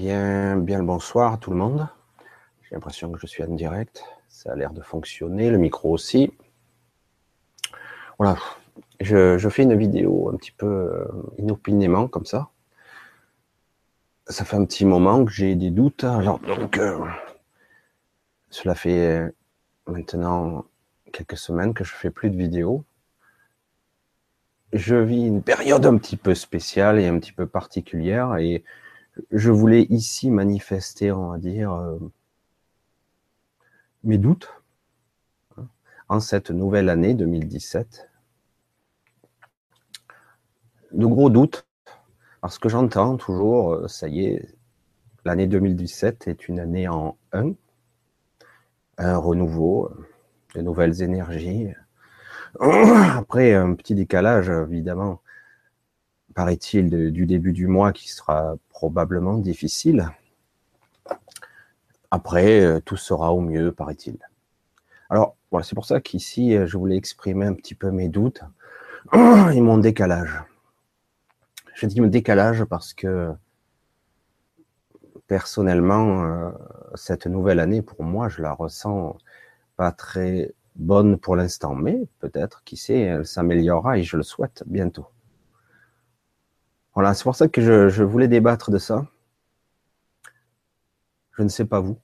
Bien, bien le bonsoir à tout le monde. J'ai l'impression que je suis en direct. Ça a l'air de fonctionner, le micro aussi. Voilà, je, fais une vidéo un petit peu euh, inopinément comme ça. Ça fait un petit moment que j'ai des doutes. Alors donc, euh, cela fait maintenant quelques semaines que je fais plus de vidéos. Je vis une période un petit peu spéciale et un petit peu particulière et je voulais ici manifester, on va dire, euh, mes doutes hein, en cette nouvelle année 2017. De gros doutes, parce que j'entends toujours, euh, ça y est, l'année 2017 est une année en un, un renouveau, de nouvelles énergies. Après, un petit décalage, évidemment, paraît-il, du début du mois qui sera probablement difficile. Après, euh, tout sera au mieux, paraît-il. Alors, voilà, c'est pour ça qu'ici, euh, je voulais exprimer un petit peu mes doutes et mon décalage. Je dis mon décalage parce que personnellement, euh, cette nouvelle année, pour moi, je la ressens pas très bonne pour l'instant, mais peut-être, qui sait, elle s'améliorera et je le souhaite bientôt. Voilà, c'est pour ça que je, voulais débattre de ça. Je ne sais pas vous.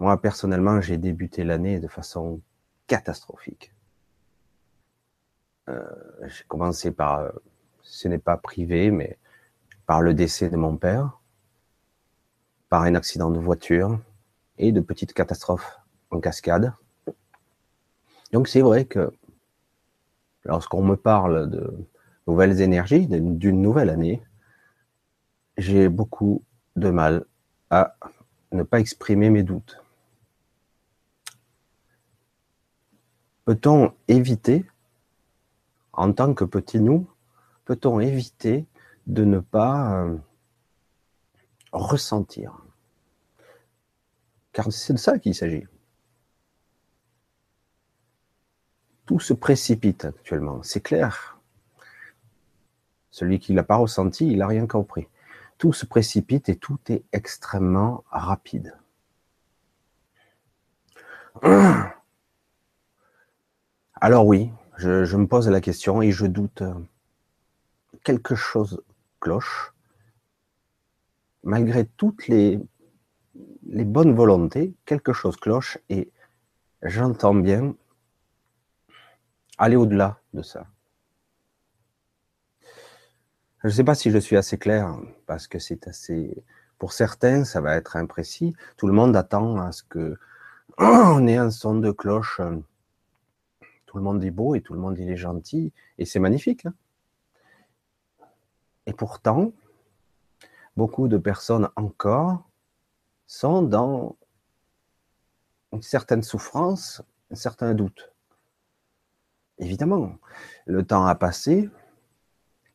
Moi, personnellement, j'ai débuté l'année de façon catastrophique. Euh, j'ai commencé par, euh, ce n'est pas privé, mais par le décès de mon père, par un accident de voiture et de petites catastrophes en cascade. Donc c'est vrai que lorsqu'on me parle de nouvelles énergies, d'une nouvelle année, j'ai beaucoup de mal à ne pas exprimer mes doutes. Peut-on éviter, en tant que petit nous, peut-on éviter de ne pas euh, ressentir? Car c'est de ça qu'il s'agit. Tout se précipite actuellement, c'est clair. Celui qui ne l'a pas ressenti, il n'a rien compris. Tout se précipite et tout est extrêmement rapide. Alors oui, je, me pose la question et je doute. Quelque chose cloche. Malgré toutes les, bonnes volontés, quelque chose cloche et j'entends bien aller au-delà de ça. Je ne sais pas si je suis assez clair, parce que c'est assez. Pour certains, ça va être imprécis. Tout le monde attend à ce que on ait un son de cloche. Tout le monde est beau et tout le monde est gentil et c'est magnifique. Hein. et pourtant, beaucoup de personnes encore sont dans une certaine souffrance, un certain doute. Évidemment, le temps a passé,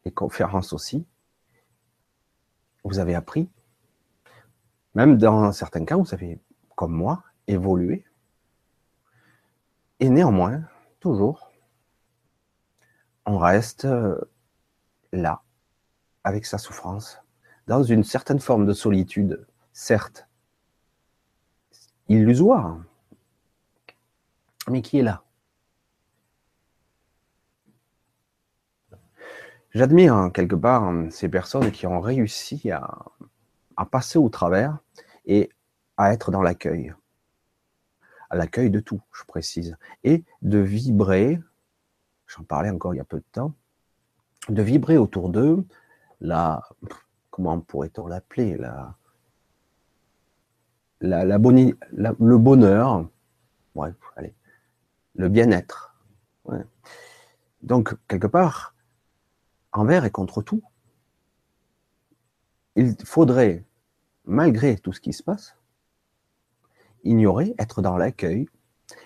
les conférences aussi, vous avez appris. Même dans certains cas, vous avez, comme moi, évolué. Et néanmoins, toujours, on reste euh, là, avec sa souffrance, dans une certaine forme de solitude, certes, illusoire, mais qui est là. J'admire hein, quelque part hein, ces personnes qui ont réussi à, passer au travers et à être dans l'accueil. À l'accueil de tout, je précise. Et de vibrer, j'en parlais encore il y a peu de temps, de vibrer autour d'eux la, comment pourrait-on l'appeler, la, la, le bonheur, ouais, allez, le bien-être. Donc, quelque part, envers et contre tout. Il faudrait, malgré tout ce qui se passe, ignorer, être dans l'accueil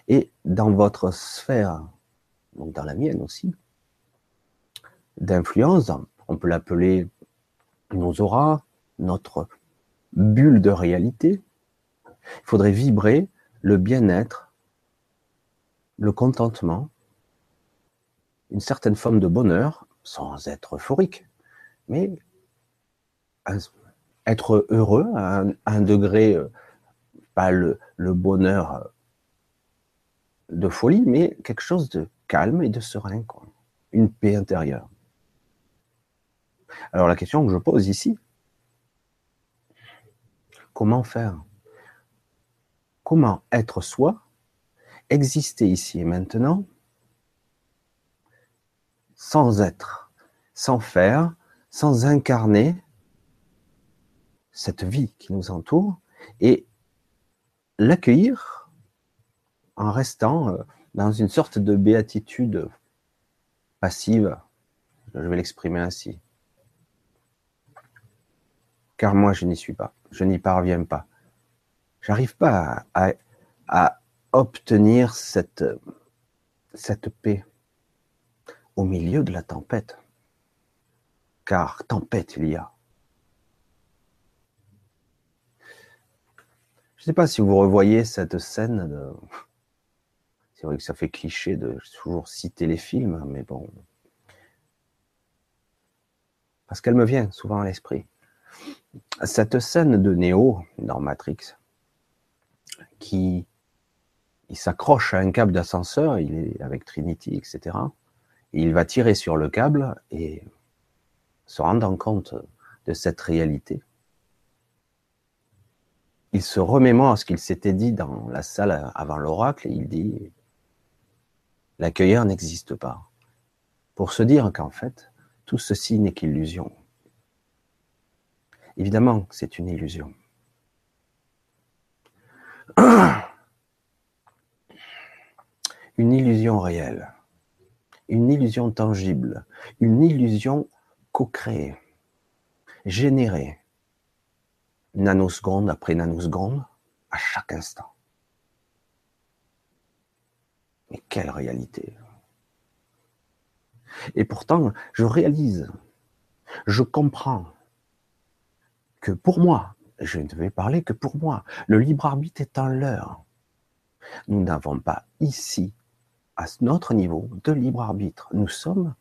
et dans votre sphère, donc dans la mienne aussi, d'influence, on peut l'appeler nos auras, notre bulle de réalité. Il faudrait vibrer le bien-être, le contentement, une certaine forme de bonheur sans être euphorique, mais être heureux à un, degré, euh, pas le, bonheur euh, de folie, mais quelque chose de calme et de serein, une paix intérieure. Alors la question que je pose ici, comment faire? Comment être soi, exister ici et maintenant, sans être, sans faire, sans incarner cette vie qui nous entoure et l'accueillir en restant euh, dans une sorte de béatitude passive. Je vais l'exprimer ainsi. Car moi, je n'y suis pas. Je n'y parviens pas. J'arrive pas à, obtenir cette paix au milieu de la tempête. Car tempête il y a. Je ne sais pas si vous revoyez cette scène. De... C'est vrai que ça fait cliché de toujours citer les films, mais bon. Parce qu'elle me vient souvent à l'esprit. Cette scène de Néo dans Matrix, qui s'accroche à un câble d'ascenseur, il est avec Trinity, etc. Il va tirer sur le câble et se rendant compte de cette réalité, il se remémore ce qu'il s'était dit dans la salle avant l'oracle et il dit l'accueilleur n'existe pas. Pour se dire qu'en fait, tout ceci n'est qu'illusion. Évidemment, c'est une illusion. Une illusion réelle, une illusion tangible, une illusion co-créée, générée, nanoseconde après nanoseconde, à chaque instant. Mais quelle réalité Et pourtant, je réalise, je comprends que pour moi, je ne vais parler que pour moi, le libre arbitre est en l'heure. Nous n'avons pas ici, à notre niveau, de libre arbitre. Nous sommes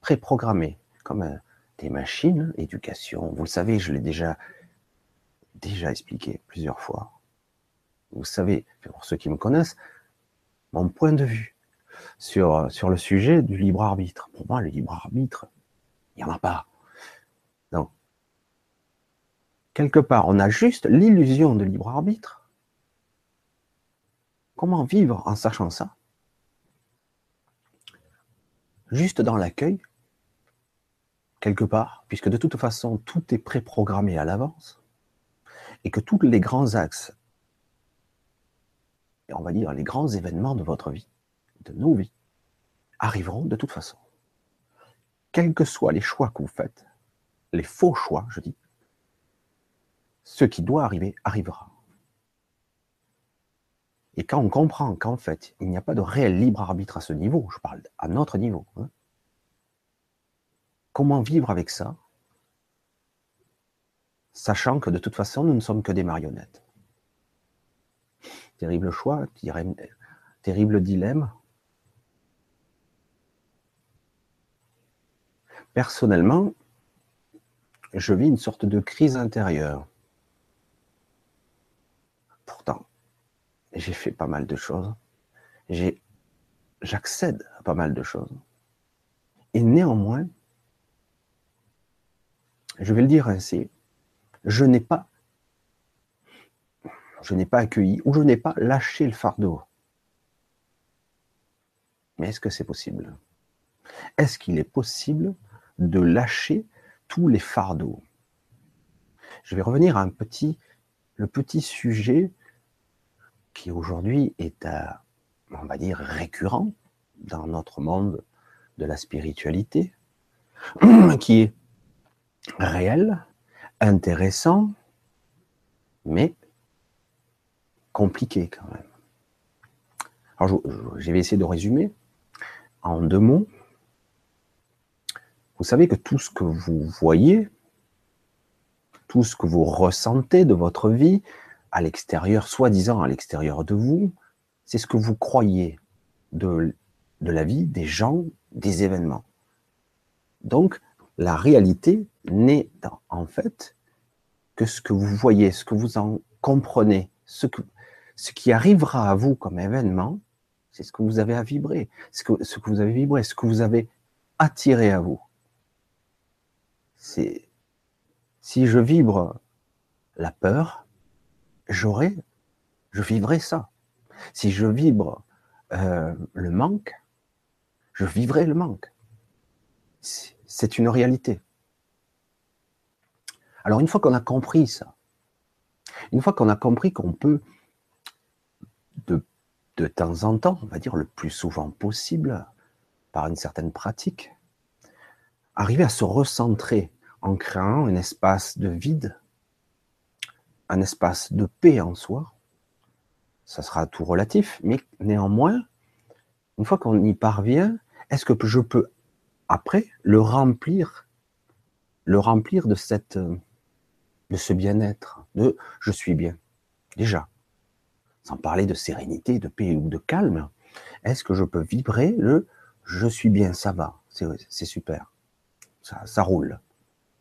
préprogrammés comme des machines, éducation. Vous le savez, je l'ai déjà déjà expliqué plusieurs fois. Vous savez, pour ceux qui me connaissent, mon point de vue sur, sur le sujet du libre arbitre. Pour moi, le libre arbitre, il n'y en a pas. Non. Quelque part, on a juste l'illusion de libre arbitre. Comment vivre en sachant ça? Juste dans l'accueil, quelque part, puisque de toute façon, tout est préprogrammé à l'avance et que tous les grands axes, et on va dire les grands événements de votre vie, de nos vies, arriveront de toute façon. Quels que soient les choix que vous faites, les faux choix, je dis, ce qui doit arriver arrivera. Et quand on comprend qu'en fait, il n'y a pas de réel libre arbitre à ce niveau, je parle à notre niveau, hein, comment vivre avec ça sachant que de toute façon, nous ne sommes que des marionnettes? Terrible choix, terrible dilemme. Personnellement, je vis une sorte de crise intérieure. Pourtant, j'ai fait pas mal de choses. J'accède à pas mal de choses. Et néanmoins, je vais le dire ainsi, je n'ai pas, je n'ai pas accueilli ou je n'ai pas lâché le fardeau. Mais est-ce que c'est possible? Est-ce qu'il est possible de lâcher tous les fardeaux? Je vais revenir à un petit, le petit sujet qui aujourd'hui est, à, on va dire, récurrent dans notre monde de la spiritualité, qui est réel, intéressant, mais compliqué quand même. Alors, je, vais essayer de résumer en deux mots. Vous savez que tout ce que vous voyez, tout ce que vous ressentez de votre vie à l'extérieur, soi-disant à l'extérieur de vous, c'est ce que vous croyez de, de la vie, des gens, des événements. Donc, la réalité n'est en fait que ce que vous voyez, ce que vous en comprenez, ce, que, ce qui arrivera à vous comme événement, c'est ce que vous avez à vibrer, ce que, ce que vous avez vibré, ce que vous avez attiré à vous. C'est si je vibre la peur, j'aurai, je vivrai ça. Si je vibre euh, le manque, je vivrai le manque. C'est une réalité. Alors une fois qu'on a compris ça, une fois qu'on a compris qu'on peut de, de temps en temps, on va dire le plus souvent possible, par une certaine pratique, arriver à se recentrer en créant un espace de vide, un espace de paix en soi, ça sera tout relatif, mais néanmoins, une fois qu'on y parvient, est-ce que je peux après le remplir, le remplir de ce bien-être, de je suis bien, déjà, sans parler de sérénité, de paix ou de calme, est-ce que je peux vibrer le je suis bien, ça va, c'est super, ça, ça roule.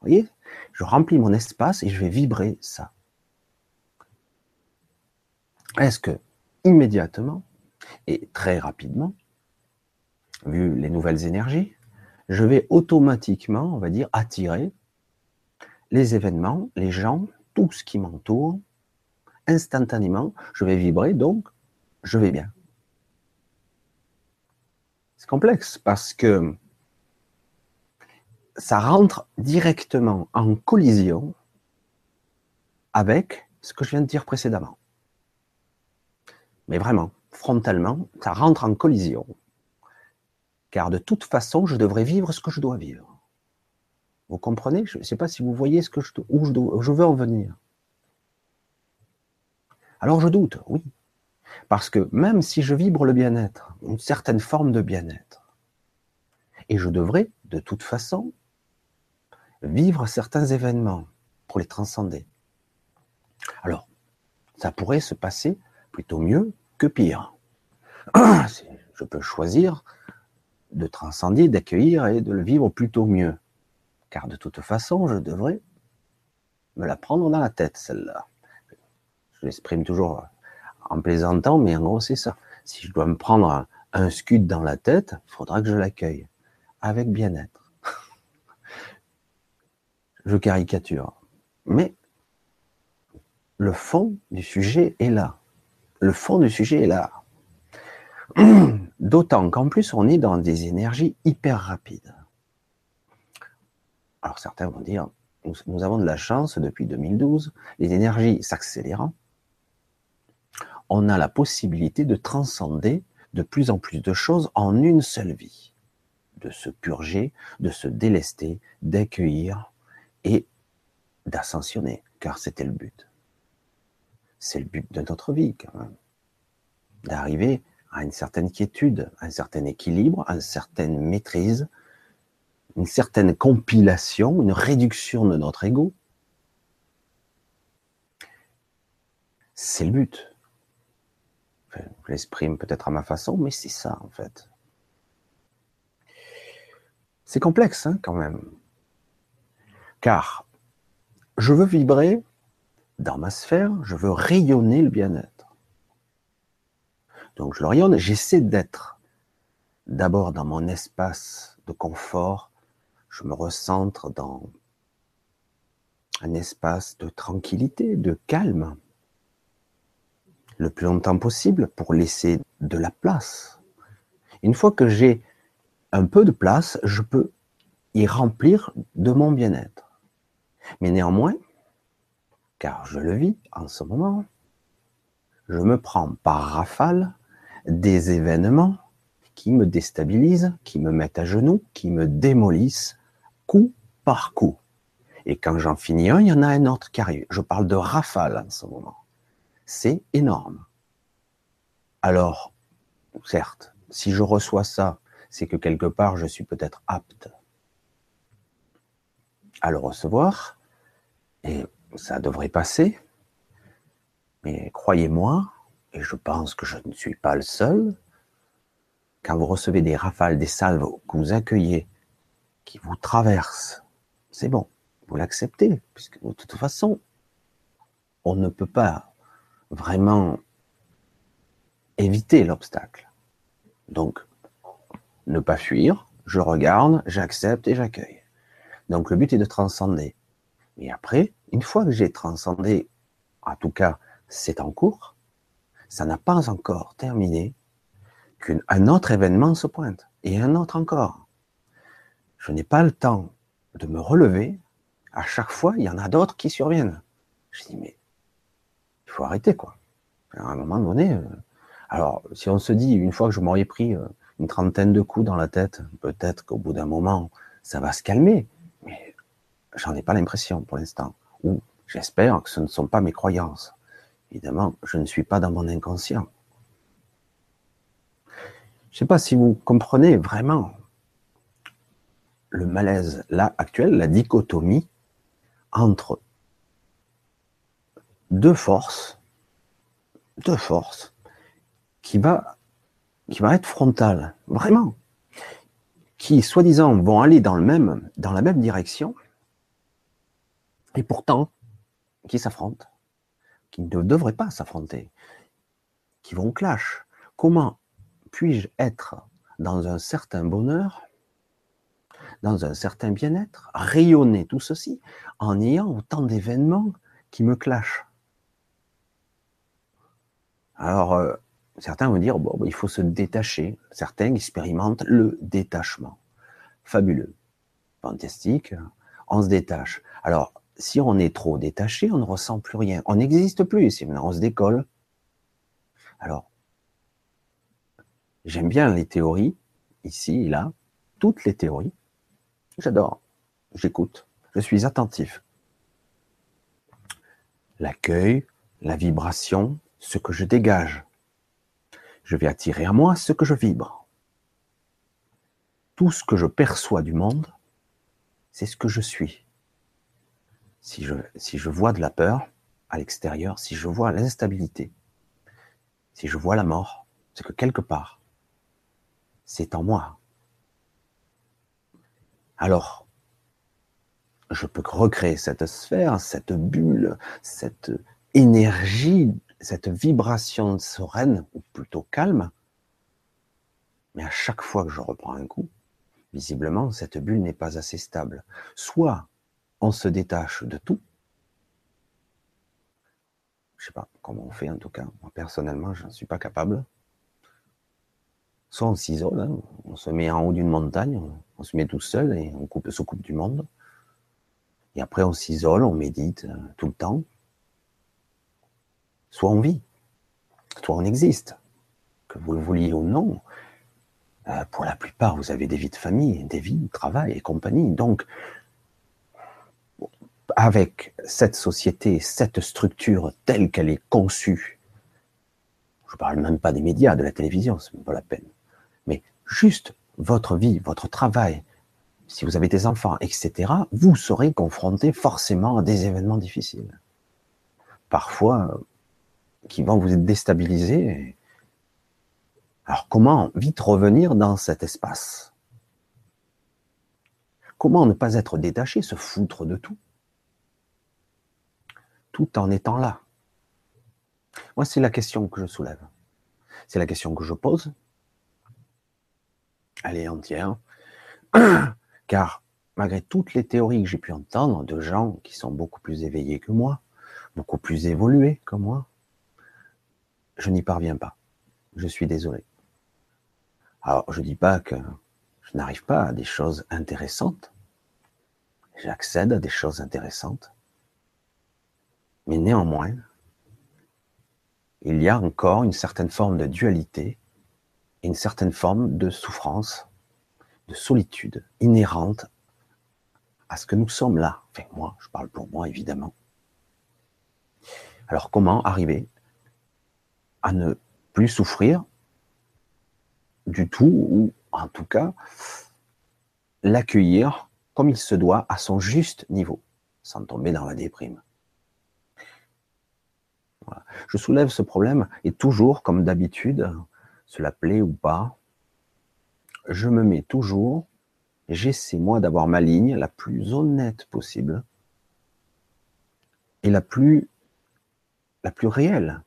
Vous voyez, je remplis mon espace et je vais vibrer ça. Est-ce que immédiatement et très rapidement, vu les nouvelles énergies, je vais automatiquement, on va dire, attirer les événements, les gens, tout ce qui m'entoure, instantanément, je vais vibrer, donc je vais bien. C'est complexe parce que ça rentre directement en collision avec ce que je viens de dire précédemment. Mais vraiment, frontalement, ça rentre en collision. Car de toute façon, je devrais vivre ce que je dois vivre. Vous comprenez? Je ne sais pas si vous voyez ce que je, où, je, où je veux en venir. Alors je doute, oui. Parce que même si je vibre le bien-être, une certaine forme de bien-être, et je devrais, de toute façon, vivre certains événements pour les transcender. Alors, ça pourrait se passer plutôt mieux que pire. Je peux choisir de transcender, d'accueillir et de le vivre plutôt mieux. Car de toute façon, je devrais me la prendre dans la tête, celle-là. Je l'exprime toujours en plaisantant, mais en gros, c'est ça. Si je dois me prendre un, scud dans la tête, il faudra que je l'accueille avec bien-être. je caricature. Mais le fond du sujet est là le fond du sujet est là. D'autant qu'en plus, on est dans des énergies hyper rapides. Alors certains vont dire, nous, avons de la chance depuis 2012, les énergies s'accélérant, on a la possibilité de transcender de plus en plus de choses en une seule vie, de se purger, de se délester, d'accueillir et d'ascensionner, car c'était le but. C'est le but de notre vie, quand même. D'arriver à une certaine quiétude, à un certain équilibre, à une certaine maîtrise, une certaine compilation, une réduction de notre ego. C'est le but. je l'exprime peut-être à ma façon, mais c'est ça en fait. C'est complexe hein, quand même. Car je veux vibrer dans ma sphère, je veux rayonner le bien-être. Donc je le rayonne, j'essaie d'être d'abord dans mon espace de confort, je me recentre dans un espace de tranquillité, de calme, le plus longtemps possible pour laisser de la place. Une fois que j'ai un peu de place, je peux y remplir de mon bien-être. Mais néanmoins, car je le vis en ce moment, je me prends par rafale des événements qui me déstabilisent, qui me mettent à genoux, qui me démolissent coup par coup. Et quand j'en finis un, il y en a un autre qui arrive. Je parle de rafale en ce moment. C'est énorme. Alors, certes, si je reçois ça, c'est que quelque part je suis peut-être apte à le recevoir. Ça devrait passer. Mais croyez-moi, et je pense que je ne suis pas le seul, quand vous recevez des rafales, des salves que vous accueillez, qui vous traversent, c'est bon, vous l'acceptez, puisque de toute façon, on ne peut pas vraiment éviter l'obstacle. Donc, ne pas fuir, je regarde, j'accepte et j'accueille. Donc le but est de transcender. Et après, une fois que j'ai transcendé, en tout cas c'est en cours, ça n'a pas encore terminé qu'un autre événement se pointe, et un autre encore. Je n'ai pas le temps de me relever, à chaque fois il y en a d'autres qui surviennent. Je dis mais il faut arrêter quoi. À un moment donné, euh, alors si on se dit une fois que je m'aurais pris euh, une trentaine de coups dans la tête, peut-être qu'au bout d'un moment, ça va se calmer. Mais j'en ai pas l'impression pour l'instant. Ou j'espère que ce ne sont pas mes croyances. Évidemment, je ne suis pas dans mon inconscient. Je ne sais pas si vous comprenez vraiment le malaise là actuel, la dichotomie entre deux forces, deux forces qui va qui va être frontale, vraiment, qui soi-disant vont aller dans, la même direction, et pourtant qui s'affrontent, qui ne devraient pas s'affronter, qui vont clash. Comment puis-je être dans un certain bonheur, dans un certain bien-être, rayonner tout ceci en ayant autant d'événements qui me clashent? Alors, euh, Certains vont dire, bon, il faut se détacher. Certains expérimentent le détachement. Fabuleux. Fantastique. On se détache. Alors, si on est trop détaché, on ne ressent plus rien. On n'existe plus. Si on se décolle. Alors, j'aime bien les théories, ici là, toutes les théories. J'adore. J'écoute. Je suis attentif. L'accueil, la vibration, ce que je dégage. Je vais attirer à moi ce que je vibre. Tout ce que je perçois du monde, c'est ce que je suis. Si je, si je vois de la peur à l'extérieur, si je vois l'instabilité, si je vois la mort, c'est que quelque part, c'est en moi. Alors, je peux recréer cette sphère, cette bulle, cette énergie cette vibration sereine, ou plutôt calme, mais à chaque fois que je reprends un coup, visiblement, cette bulle n'est pas assez stable. Soit on se détache de tout, je sais pas comment on fait en tout cas, moi personnellement, je n'en suis pas capable. Soit on s'isole, hein, on se met en haut d'une montagne, on, se met tout seul et on coupe, se coupe du monde. Et après on s'isole, on médite euh, tout le temps, soit on vit, soit on existe, que vous le vouliez ou non. Euh, pour la plupart, vous avez des vies de famille, des vies de travail et compagnie. Donc, avec cette société, cette structure telle qu'elle est conçue, je ne parle même pas des médias, de la télévision, c'est même pas la peine, mais juste votre vie, votre travail, si vous avez des enfants, etc., vous serez confronté forcément à des événements difficiles. Parfois, qui vont vous déstabiliser. Alors comment vite revenir dans cet espace? Comment ne pas être détaché, se foutre de tout, tout en étant là Moi, c'est la question que je soulève. C'est la question que je pose. Elle est entière. Car malgré toutes les théories que j'ai pu entendre de gens qui sont beaucoup plus éveillés que moi, beaucoup plus évolués que moi, je n'y parviens pas. Je suis désolé. Alors, je ne dis pas que je n'arrive pas à des choses intéressantes. J'accède à des choses intéressantes. Mais néanmoins, il y a encore une certaine forme de dualité, une certaine forme de souffrance, de solitude inhérente à ce que nous sommes là. Enfin, moi, je parle pour moi, évidemment. Alors, comment arriver à ne plus souffrir du tout, ou en tout cas l'accueillir comme il se doit à son juste niveau, sans tomber dans la déprime? Je soulève ce problème et toujours, comme d'habitude, cela plaît ou pas, je me mets toujours, j'essaie moi d'avoir ma ligne la plus honnête possible et la plus la plus réelle.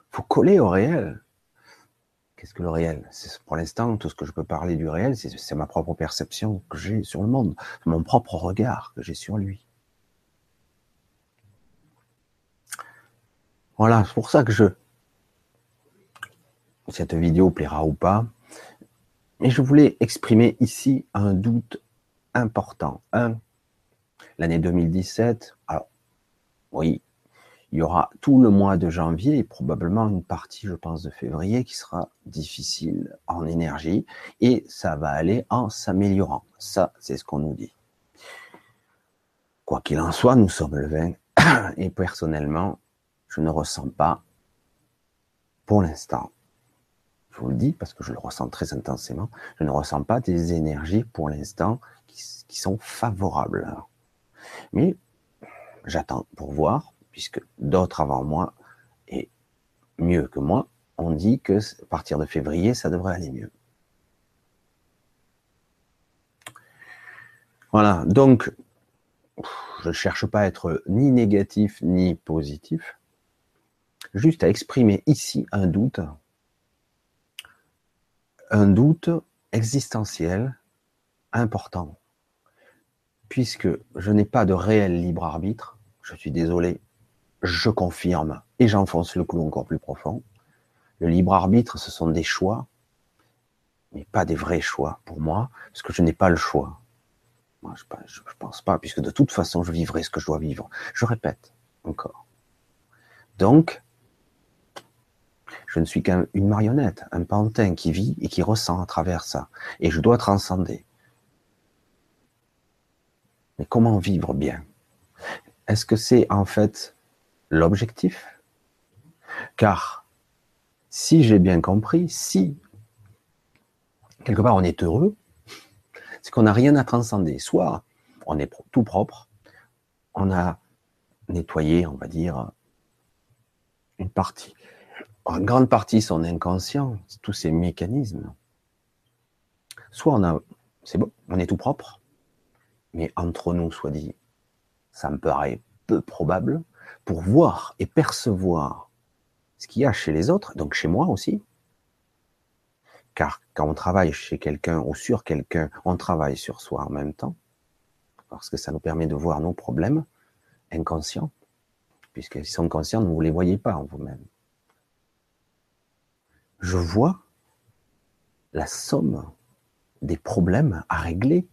Il faut coller au réel. Qu'est-ce que le réel? Pour l'instant, tout ce que je peux parler du réel, c'est ma propre perception que j'ai sur le monde, mon propre regard que j'ai sur lui. Voilà, c'est pour ça que je... Cette vidéo plaira ou pas, mais je voulais exprimer ici un doute important. L'année 2017, alors, oui, il y aura tout le mois de janvier et probablement une partie, je pense, de février qui sera difficile en énergie et ça va aller en s'améliorant. Ça, c'est ce qu'on nous dit. Quoi qu'il en soit, nous sommes le 20 et personnellement, je ne ressens pas, pour l'instant, je vous le dis parce que je le ressens très intensément, je ne ressens pas des énergies pour l'instant qui, sont favorables. Mais j'attends pour voir, puisque d'autres avant moi, et mieux que moi, ont dit que à partir de février, ça devrait aller mieux. Voilà, donc je ne cherche pas à être ni négatif ni positif, juste à exprimer ici un doute, un doute existentiel important, puisque je n'ai pas de réel libre arbitre, je suis désolé, je confirme et j'enfonce le clou encore plus profond. Le libre arbitre, ce sont des choix, mais pas des vrais choix pour moi, parce que je n'ai pas le choix. Moi, je ne pense pas, puisque de toute façon, je vivrai ce que je dois vivre. Je répète encore. Donc, je ne suis qu'une marionnette, un pantin qui vit et qui ressent à travers ça. Et je dois transcender. Mais comment vivre bien? Est-ce que c'est en fait l'objectif? Car si j'ai bien compris, si quelque part on est heureux, c'est qu'on n'a rien à transcender. Soit on est tout propre, on a nettoyé, on va dire, une partie en grande partie son inconscient, tous ces mécanismes. Soit on a, c'est bon, on est tout propre, mais entre nous, soit dit, ça me paraît peu probable, pour voir et percevoir ce qu'il y a chez les autres, donc chez moi aussi. Car quand on travaille chez quelqu'un ou sur quelqu'un, on travaille sur soi en même temps, parce que ça nous permet de voir nos problèmes inconscients, puisqu'ils sont conscients, vous ne les voyez pas en vous-même je vois la somme des problèmes à régler,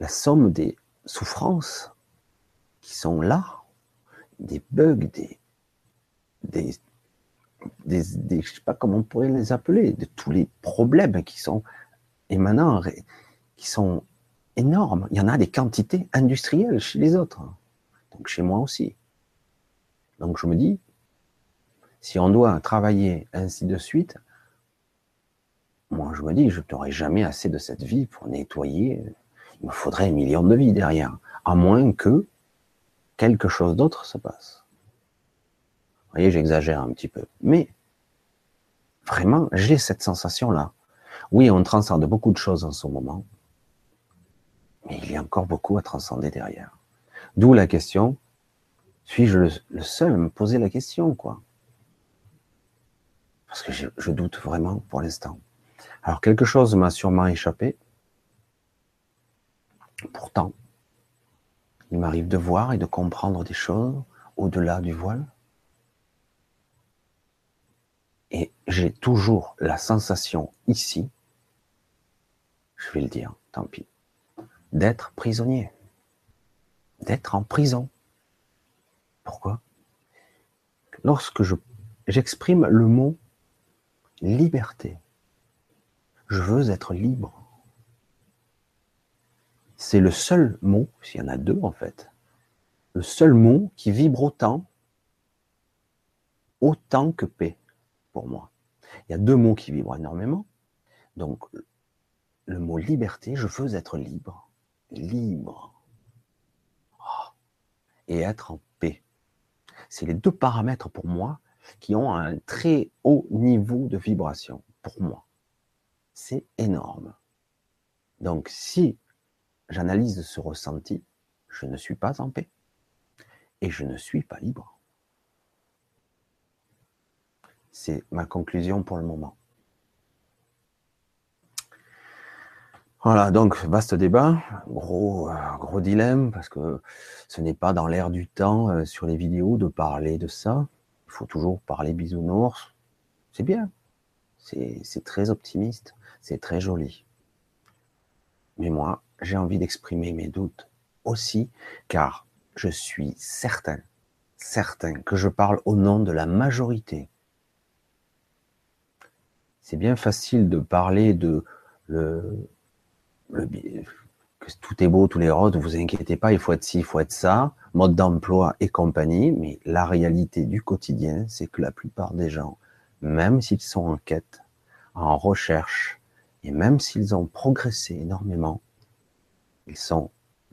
la somme des souffrances qui sont là, des bugs, des, des, des, je sais pas comment on pourrait les appeler, de tous les problèmes qui sont émanants, qui sont énormes. Il y en a des quantités industrielles chez les autres, donc chez moi aussi. Donc je me dis, si on doit travailler ainsi de suite, moi je me dis, je n'aurai jamais assez de cette vie pour nettoyer. Il me faudrait un million de vies derrière, à moins que quelque chose d'autre se passe. Vous voyez, j'exagère un petit peu. Mais vraiment, j'ai cette sensation-là. Oui, on transcende beaucoup de choses en ce moment, mais il y a encore beaucoup à transcender derrière. D'où la question, suis-je le, seul à me poser la question, quoi? Parce que je, doute vraiment pour l'instant. Alors quelque chose m'a sûrement échappé. Pourtant, il m'arrive de voir et de comprendre des choses au-delà du voile. Et j'ai toujours la sensation ici, je vais le dire, tant pis, d'être prisonnier, d'être en prison. Pourquoi? Lorsque j'exprime le mot liberté. Je veux être libre. C'est le seul mot, s'il y en a deux en fait, le seul mot qui vibre autant, autant que paix pour moi. Il y a deux mots qui vibrent énormément. Donc, le mot liberté, je veux être libre. Libre. Oh. Et être en paix. C'est les deux paramètres pour moi qui ont un très haut niveau de vibration, pour moi. C'est énorme. Donc si j'analyse ce ressenti, je ne suis pas en paix. et je ne suis pas libre. C'est ma conclusion pour le moment. Voilà, donc vaste débat, gros, euh, gros dilemme, parce que ce n'est pas dans l'air du temps euh, sur les vidéos de parler de ça. Faut toujours parler bisounours. C'est bien, c'est très optimiste, c'est très joli. Mais moi, j'ai envie d'exprimer mes doutes aussi, car je suis certain, certain que je parle au nom de la majorité. C'est bien facile de parler de le, le, tout est beau, tous les roses, ne vous inquiétez pas, il faut être ci, il faut être ça, mode d'emploi et compagnie, mais la réalité du quotidien, c'est que la plupart des gens, même s'ils sont en quête, en recherche, et même s'ils ont progressé énormément, ils sont,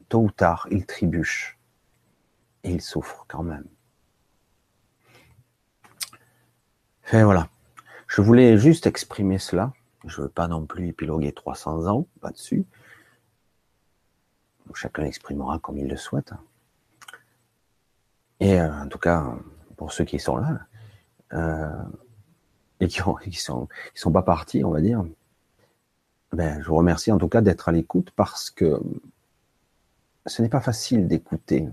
tôt ou tard, ils trébuchent, et ils souffrent quand même. Enfin voilà. Je voulais juste exprimer cela, je ne veux pas non plus épiloguer 300 ans, pas dessus. Chacun exprimera comme il le souhaite. Et euh, en tout cas, pour ceux qui sont là, euh, et qui ne sont, pas partis, on va dire, ben, je vous remercie en tout cas d'être à l'écoute parce que ce n'est pas facile d'écouter,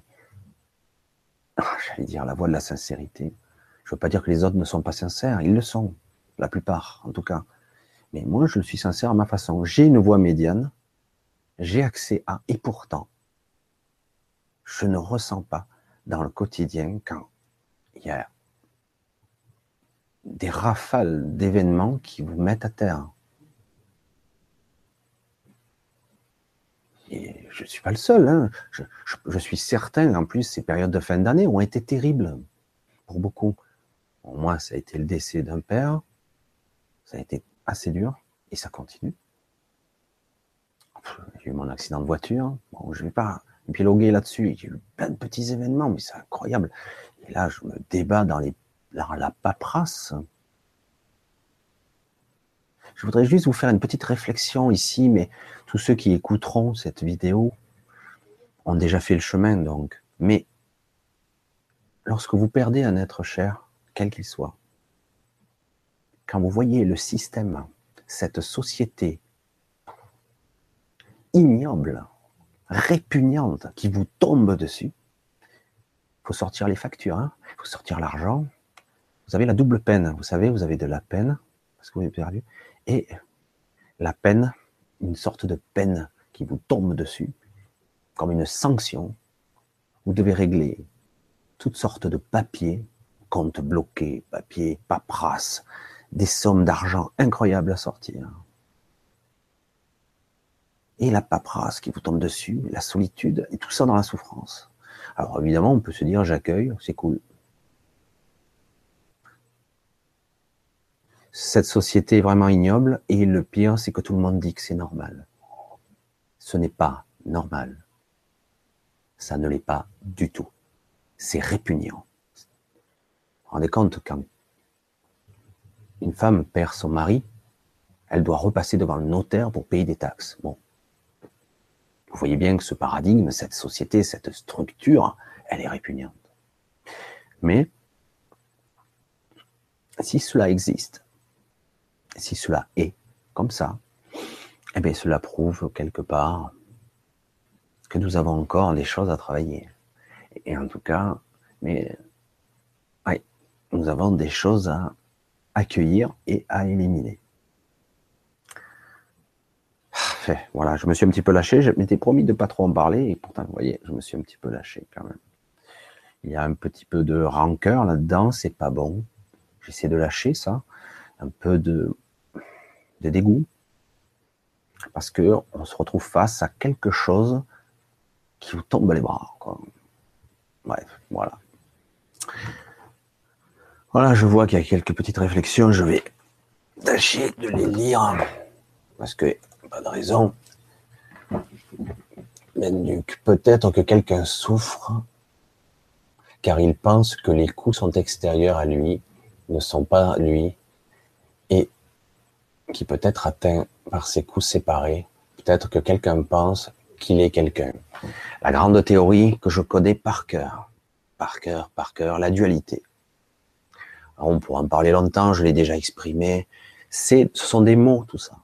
j'allais dire, la voix de la sincérité. Je ne veux pas dire que les autres ne sont pas sincères, ils le sont, la plupart en tout cas. Mais moi, je suis sincère à ma façon. J'ai une voix médiane, j'ai accès à, et pourtant, je ne ressens pas dans le quotidien quand il y a des rafales d'événements qui vous mettent à terre. Je ne suis pas le seul. Hein. Je, je, suis certain, en plus, ces périodes de fin d'année ont été terribles pour beaucoup. Pour moi, ça a été le décès d'un père. Ça a été assez dur et ça continue. J'ai eu mon accident de voiture. Bon, je ne vais pas épiloguer là-dessus. J'ai eu plein de petits événements, mais c'est incroyable. Et là, je me débat dans, les, dans la paperasse. Je voudrais juste vous faire une petite réflexion ici, mais tous ceux qui écouteront cette vidéo ont déjà fait le chemin, donc. Mais lorsque vous perdez un être cher, quel qu'il soit, quand vous voyez le système, cette société ignoble, répugnante, qui vous tombe dessus, il faut sortir les factures, il hein. faut sortir l'argent. Vous avez la double peine, vous savez, vous avez de la peine, parce que vous avez perdu, et la peine, une sorte de peine qui vous tombe dessus, comme une sanction. Vous devez régler toutes sortes de papiers, comptes bloqués, papiers, paperasse, des sommes d'argent incroyables à sortir. Et la paperasse qui vous tombe dessus, la solitude, et tout ça dans la souffrance. Alors évidemment, on peut se dire j'accueille, c'est cool. Cette société est vraiment ignoble, et le pire, c'est que tout le monde dit que c'est normal. Ce n'est pas normal. Ça ne l'est pas du tout. C'est répugnant. Vous vous rendez compte quand une femme perd son mari, elle doit repasser devant le notaire pour payer des taxes. Vous voyez bien que ce paradigme, cette société, cette structure, elle est répugnante. Mais, si cela existe, si cela est comme ça, eh bien, cela prouve quelque part que nous avons encore des choses à travailler. Et en tout cas, mais, nous avons des choses à accueillir et à éliminer. Voilà, je me suis un petit peu lâché. Je m'étais promis de pas trop en parler et pourtant, vous voyez, je me suis un petit peu lâché quand même. Il y a un petit peu de rancœur là-dedans, c'est pas bon. J'essaie de lâcher ça, un peu de, de dégoût, parce que on se retrouve face à quelque chose qui vous tombe les bras. Bref, voilà. Voilà, je vois qu'il y a quelques petites réflexions. Je vais tâcher de les lire parce que pas de raison. Peut-être que quelqu'un souffre car il pense que les coups sont extérieurs à lui, ne sont pas lui, et qui peut être atteint par ces coups séparés. Peut-être que quelqu'un pense qu'il est quelqu'un. La grande théorie que je connais par cœur, par cœur, par cœur, la dualité. on pourra en parler longtemps, je l'ai déjà exprimé. Ce sont des mots, tout ça.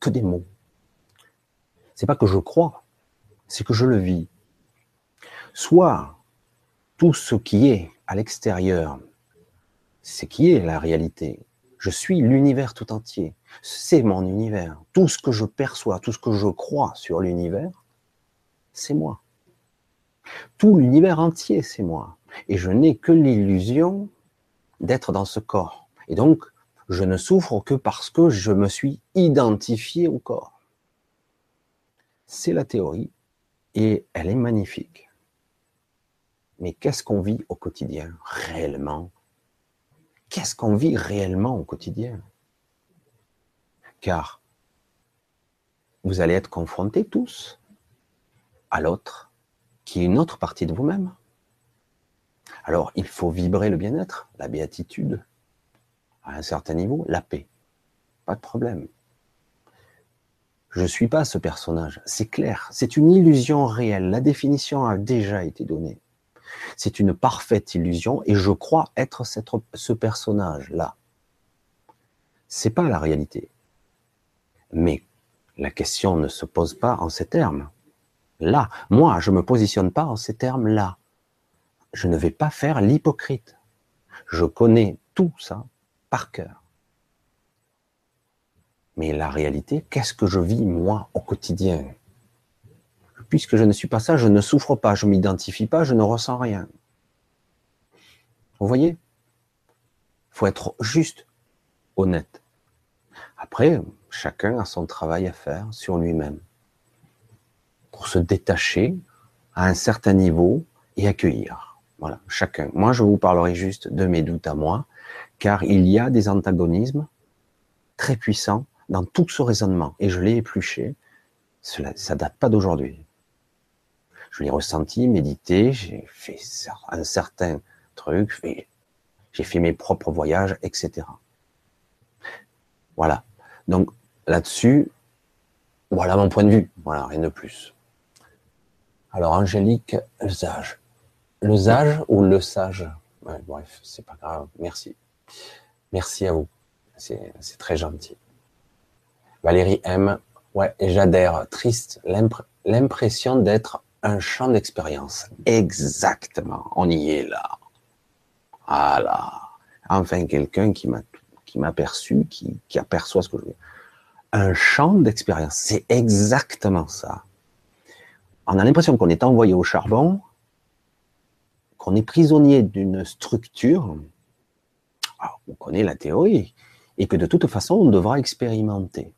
Que des mots. C'est pas que je crois, c'est que je le vis. Soit tout ce qui est à l'extérieur, c'est qui est la réalité. Je suis l'univers tout entier. C'est mon univers. Tout ce que je perçois, tout ce que je crois sur l'univers, c'est moi. Tout l'univers entier, c'est moi. Et je n'ai que l'illusion d'être dans ce corps. Et donc, je ne souffre que parce que je me suis identifié au corps. C'est la théorie et elle est magnifique. Mais qu'est-ce qu'on vit au quotidien réellement? Qu'est-ce qu'on vit réellement au quotidien? Car vous allez être confrontés tous à l'autre, qui est une autre partie de vous-même. Alors, il faut vibrer le bien-être, la béatitude, à un certain niveau, la paix. Pas de problème. Je ne suis pas ce personnage, c'est clair, c'est une illusion réelle. La définition a déjà été donnée. C'est une parfaite illusion et je crois être ce personnage-là. C'est pas la réalité. Mais la question ne se pose pas en ces termes. Là, moi, je me positionne pas en ces termes-là. Je ne vais pas faire l'hypocrite. Je connais tout ça par cœur. Mais la réalité, qu'est-ce que je vis moi au quotidien? Puisque je ne suis pas ça, je ne souffre pas, je ne m'identifie pas, je ne ressens rien. Vous voyez? Il faut être juste, honnête. Après, chacun a son travail à faire sur lui-même pour se détacher à un certain niveau et accueillir. Voilà, chacun. Moi, je vous parlerai juste de mes doutes à moi, car il y a des antagonismes très puissants dans tout ce raisonnement, et je l'ai épluché. Cela, ça date pas d'aujourd'hui. Je l'ai ressenti, médité, j'ai fait un certain truc, j'ai fait mes propres voyages, etc. Voilà. Donc là-dessus, voilà mon point de vue. Voilà, rien de plus. Alors, Angélique le sage. Le sage ou le sage? Bref, c'est pas grave. Merci. Merci à vous. C'est très gentil. Valérie M. Ouais, j'adhère. Triste. L'impression d'être un champ d'expérience. Exactement. On y est là. Voilà. Enfin, quelqu'un qui m'a qui, qui aperçoit ce que je veux. Un champ d'expérience. C'est exactement ça on a l'impression qu'on est envoyé au charbon, qu'on est prisonnier d'une structure. On connaît la théorie, et que de toute façon, on devra expérimenter.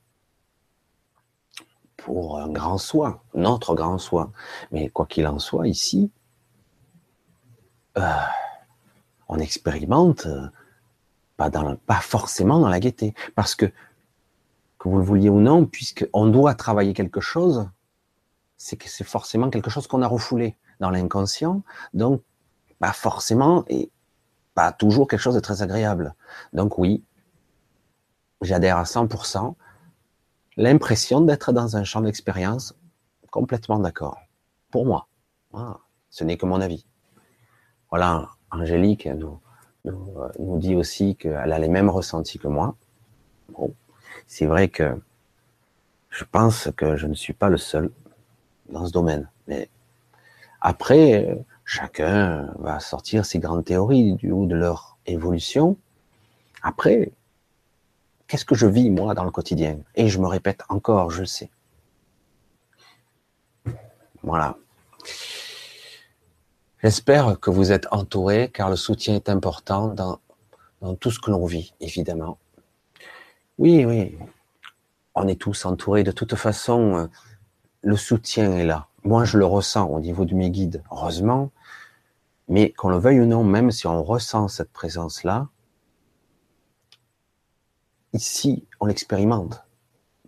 Pour un grand soi, notre grand soi. Mais quoi qu'il en soit, ici, euh, on expérimente euh, pas, forcément dans la gaieté, parce que que vous le vouliez ou non, puisqu'on doit travailler quelque chose, c'est que c'est forcément quelque chose qu'on a refoulé dans l'inconscient, donc pas forcément et toujours quelque chose de très agréable. Donc oui, j'adhère à 100%. L'impression d'être dans un champ d'expérience, complètement d'accord. Pour moi, ce n'est que mon avis. Voilà, Angélique nous, nous, dit aussi qu'elle a les mêmes ressentis que moi. C'est vrai que je pense que je ne suis pas le seul dans ce domaine. Mais après, chacun va sortir ses grandes théories du haut de leur évolution. Après, qu'est-ce que je vis moi dans le quotidien? Et je me répète encore, je sais. Voilà. J'espère que vous êtes entourés, car le soutien est important dans, dans tout ce que l'on vit, évidemment. Oui, oui, on est tous entourés. De toute façon, le soutien est là. Moi, je le ressens au niveau de mes guides, heureusement. Mais qu'on le veuille ou non, même si on ressent cette présence-là, ici, on l'expérimente.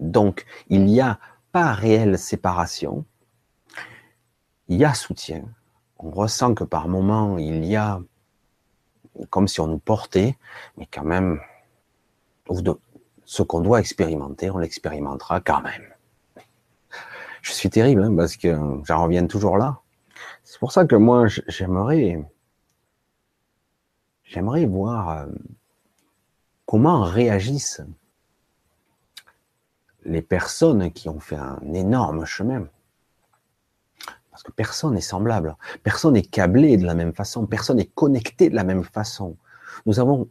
Donc, il n'y a pas réelle séparation. Il y a soutien. On ressent que par moment, il y a comme si on nous portait, mais quand même, ce qu'on doit expérimenter, on l'expérimentera quand même je suis terrible hein, parce que j'en reviens toujours là. C'est pour ça que moi, j'aimerais j'aimerais voir euh, comment réagissent les personnes qui ont fait un énorme chemin. Parce que personne n'est semblable, personne n'est câblé de la même façon, personne n'est connecté de la même façon. Nous avons,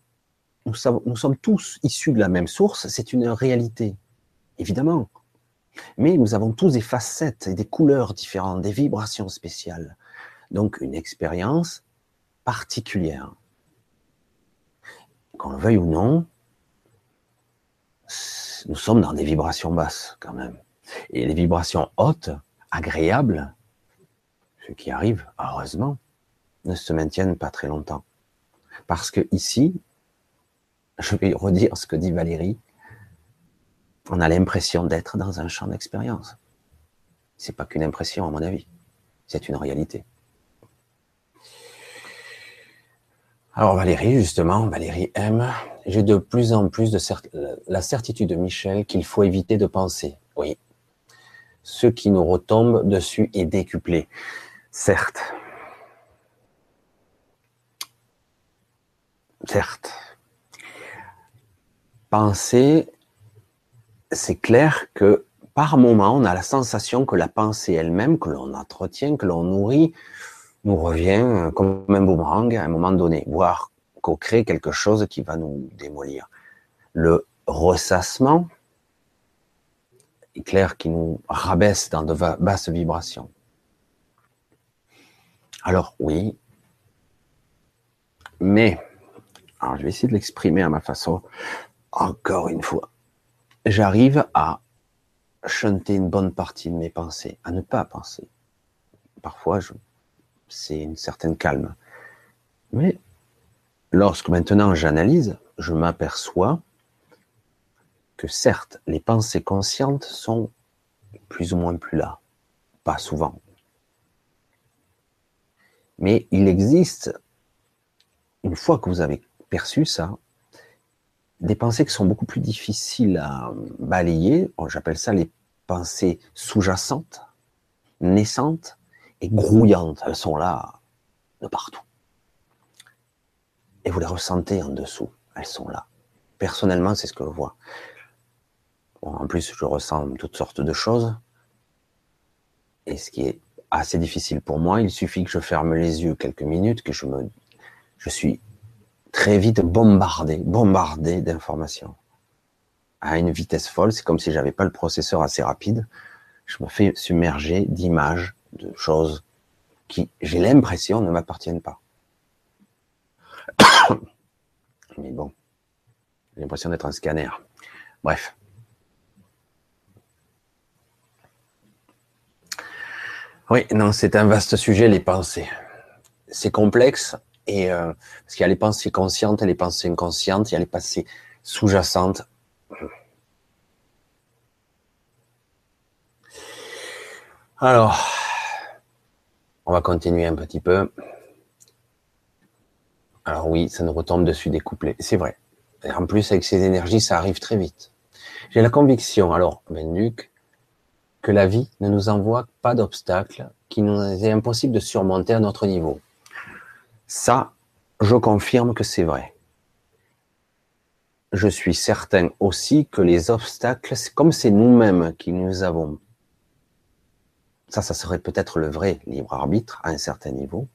nous, nous sommes tous issus de la même source, c'est une réalité, évidemment. Mais nous avons tous des facettes et des couleurs différentes, des vibrations spéciales. Donc une expérience particulière. Qu'on le veuille ou non, nous sommes dans des vibrations basses quand même. Et les vibrations hautes, agréables, ce qui arrive, heureusement, ne se maintiennent pas très longtemps. Parce que ici, je vais redire ce que dit Valérie, on a l'impression d'être dans un champ d'expérience. C'est pas qu'une impression, à mon avis. C'est une réalité. Alors Valérie, justement, Valérie aime. J'ai de plus en plus de la certitude de Michel qu'il faut éviter de penser. Oui. Ce qui nous retombe dessus est décuplé. Certes. Certes. Penser, c'est clair que par moment, on a la sensation que la pensée elle-même, que l'on entretient, que l'on nourrit, nous revient comme un boomerang à un moment donné, voire qu'on crée quelque chose qui va nous démolir. Le ressassement est clair qui nous rabaisse dans de basses vibrations. Alors oui, mais, alors je vais essayer de l'exprimer à ma façon, encore une fois, j'arrive à chanter une bonne partie de mes pensées, à ne pas penser. Parfois, je c'est une certaine calme. Mais lorsque maintenant j'analyse, je m'aperçois que certes, les pensées conscientes sont plus ou moins plus là, pas souvent. Mais il existe, une fois que vous avez perçu ça, des pensées qui sont beaucoup plus difficiles à balayer. J'appelle ça les pensées sous-jacentes, naissantes, et grouillantes. Elles sont là, de partout. Et vous les ressentez en dessous. Elles sont là. Personnellement, c'est ce que je vois. en plus, je ressens toutes sortes de choses. Et ce qui est assez difficile pour moi, il suffit que je ferme les yeux quelques minutes, que je me, je suis très vite bombardé, bombardé d'informations. À une vitesse folle, c'est comme si j'avais pas le processeur assez rapide. Je me fais submerger d'images, de choses qui, j'ai l'impression, ne m'appartiennent pas. Mais bon, j'ai l'impression d'être un scanner. Bref. Oui, non, c'est un vaste sujet, les pensées. C'est complexe, et euh, parce qu'il y a les pensées conscientes les pensées inconscientes, il y a les pensées sous-jacentes. Alors, on va continuer un petit peu. Alors oui, ça nous retombe dessus découplé. C'est vrai. En plus, avec ces énergies, ça arrive très vite. J'ai la conviction, alors, Benduc, que la vie ne nous envoie pas d'obstacles qui nous est impossible de surmonter à notre niveau. Ça, je confirme que c'est vrai. Je suis certain aussi que les obstacles, comme c'est nous-mêmes qui nous avons ça, ça serait peut-être le vrai libre arbitre à un certain niveau.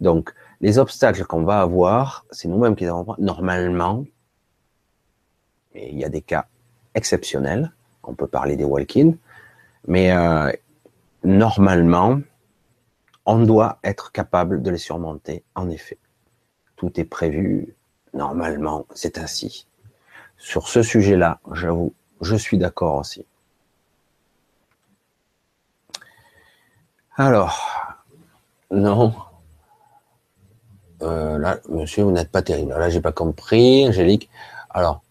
Donc, les obstacles qu'on va avoir, c'est nous-mêmes qui les avons normalement. Et il y a des cas exceptionnels. On peut parler des walk-in, mais euh, normalement, on doit être capable de les surmonter. En effet, tout est prévu. Normalement, c'est ainsi. Sur ce sujet-là, j'avoue, je suis d'accord aussi. Alors, non. Euh, là, monsieur, vous n'êtes pas terrible. Là, j'ai pas compris, Angélique. Alors,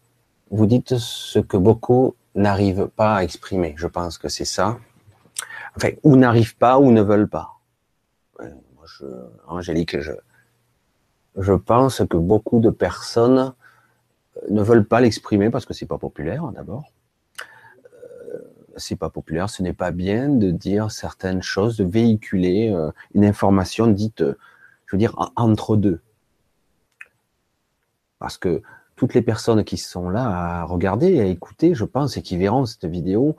vous dites ce que beaucoup n'arrivent pas à exprimer. Je pense que c'est ça. Enfin, ou n'arrivent pas ou ne veulent pas. je, Angélique, je, je pense que beaucoup de personnes ne veulent pas l'exprimer parce que c'est pas populaire, d'abord c'est pas populaire, ce n'est pas bien de dire certaines choses, de véhiculer euh, une information dite, euh, je veux dire, entre deux. Parce que toutes les personnes qui sont là à regarder et à écouter, je pense, et qui verront cette vidéo,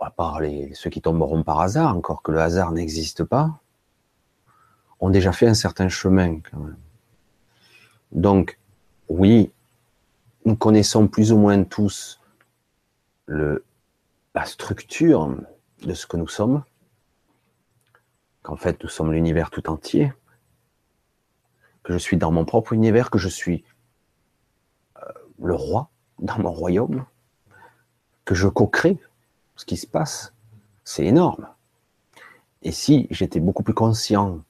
à part les, ceux qui tomberont par hasard, encore que le hasard n'existe pas, ont déjà fait un certain chemin quand même. Donc, oui, nous connaissons plus ou moins tous le, la structure de ce que nous sommes, qu'en fait nous sommes l'univers tout entier, que je suis dans mon propre univers, que je suis euh, le roi dans mon royaume, que je co-crée ce qui se passe, c'est énorme. Et si j'étais beaucoup plus conscient,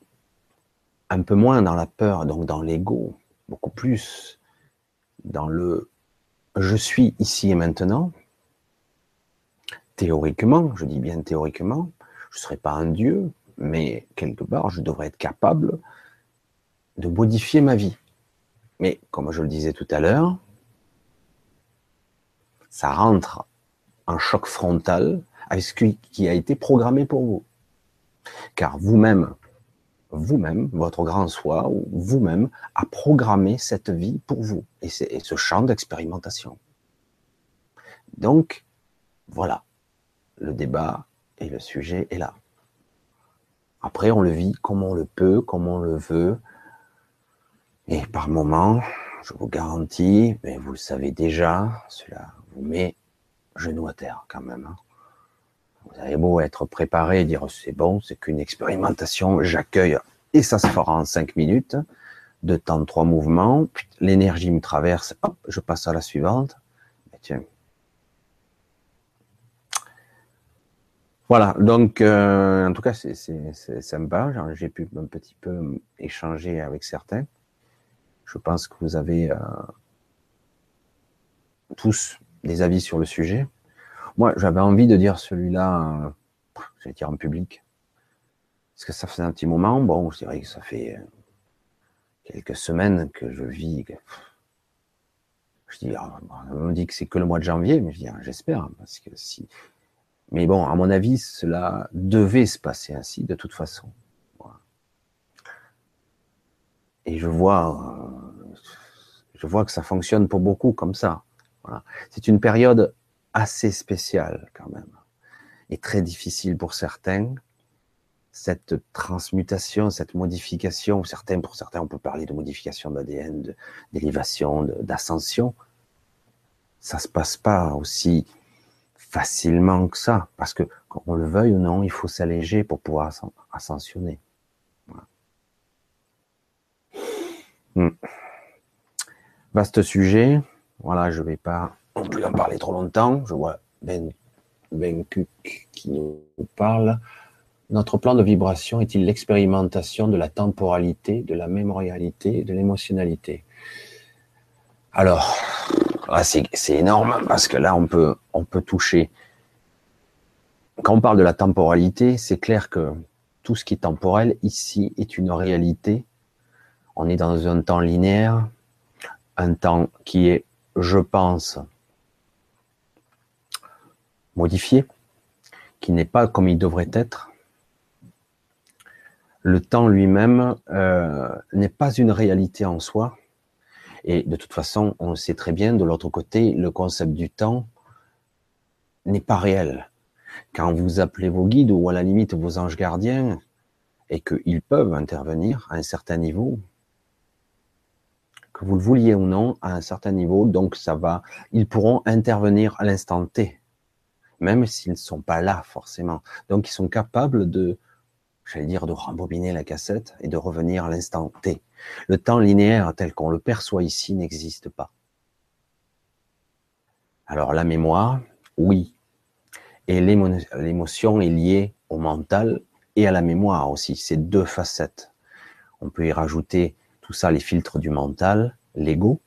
un peu moins dans la peur, donc dans l'ego, beaucoup plus dans le je suis ici et maintenant, théoriquement, je dis bien théoriquement, je ne serais pas un dieu, mais quelque part, je devrais être capable de modifier ma vie. Mais comme je le disais tout à l'heure, ça rentre en choc frontal avec ce qui a été programmé pour vous. Car vous-même, vous-même, votre grand soi, ou vous-même, a programmé cette vie pour vous et ce champ d'expérimentation. Donc, voilà, le débat et le sujet est là. Après, on le vit comme on le peut, comme on le veut. Et par moments, je vous garantis, mais vous le savez déjà, cela vous met genou à terre quand même. Hein. Vous avez beau être préparé et dire c'est bon, c'est qu'une expérimentation, j'accueille et ça se fera en cinq minutes, de temps trois mouvements, l'énergie me traverse, hop, je passe à la suivante. tiens, Voilà, donc euh, en tout cas c'est sympa, j'ai pu un petit peu échanger avec certains. Je pense que vous avez euh, tous des avis sur le sujet. Moi j'avais envie de dire celui-là, euh, je vais dire en public, parce que ça faisait un petit moment, bon je dirais que ça fait quelques semaines que je vis. Je dis, on me dit que c'est que le mois de janvier, mais je dis, j'espère, parce que si mais bon, à mon avis, cela devait se passer ainsi de toute façon. Et je vois, euh, je vois que ça fonctionne pour beaucoup comme ça. Voilà. C'est une période assez spéciale quand même, et très difficile pour certains. Cette transmutation, cette modification, pour certains, on peut parler de modification d'ADN, d'élévation, d'ascension. Ça se passe pas aussi facilement que ça, parce que qu'on le veuille ou non, il faut s'alléger pour pouvoir ascensionner. Hmm. Vaste sujet. Voilà, je vais pas non plus en parler trop longtemps. Je vois Ben, ben qui nous parle. Notre plan de vibration est-il l'expérimentation de la temporalité, de la mémorialité, de l'émotionnalité? Alors, ah, c'est énorme parce que là, on peut, on peut toucher. Quand on parle de la temporalité, c'est clair que tout ce qui est temporel ici est une réalité. On est dans un temps linéaire, un temps qui est, je pense, modifié, qui n'est pas comme il devrait être. Le temps lui-même euh, n'est pas une réalité en soi. Et de toute façon, on sait très bien, de l'autre côté, le concept du temps n'est pas réel. Quand vous appelez vos guides ou à la limite vos anges gardiens, et qu'ils peuvent intervenir à un certain niveau, que vous le vouliez ou non, à un certain niveau, donc ça va, ils pourront intervenir à l'instant T, même s'ils ne sont pas là forcément. Donc ils sont capables de, j'allais dire, de rembobiner la cassette et de revenir à l'instant T. Le temps linéaire tel qu'on le perçoit ici n'existe pas. Alors la mémoire, oui. Et l'émotion est liée au mental et à la mémoire aussi. C'est deux facettes. On peut y rajouter tout ça, les filtres du mental, l'ego.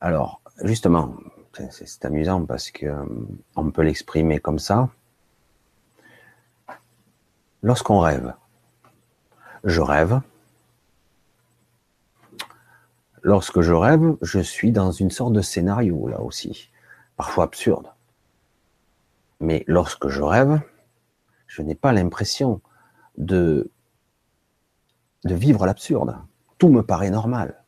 Alors, justement, c'est amusant parce que euh, on peut l'exprimer comme ça. Lorsqu'on rêve, je rêve. Lorsque je rêve, je suis dans une sorte de scénario, là aussi, parfois absurde. Mais lorsque je rêve, je n'ai pas l'impression de, vivre l'absurde. tout me paraît normal.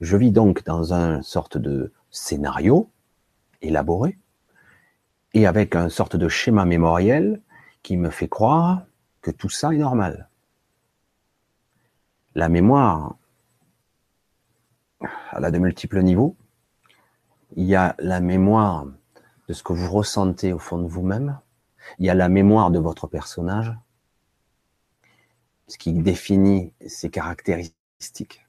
Je vis donc dans un sorte de scénario élaboré et avec un sorte de schéma mémoriel qui me fait croire que tout ça est normal. La mémoire, elle a de multiples niveaux. Il y a la mémoire de ce que vous ressentez au fond de vous-même. Il y a la mémoire de votre personnage, ce qui définit ses caractéristiques.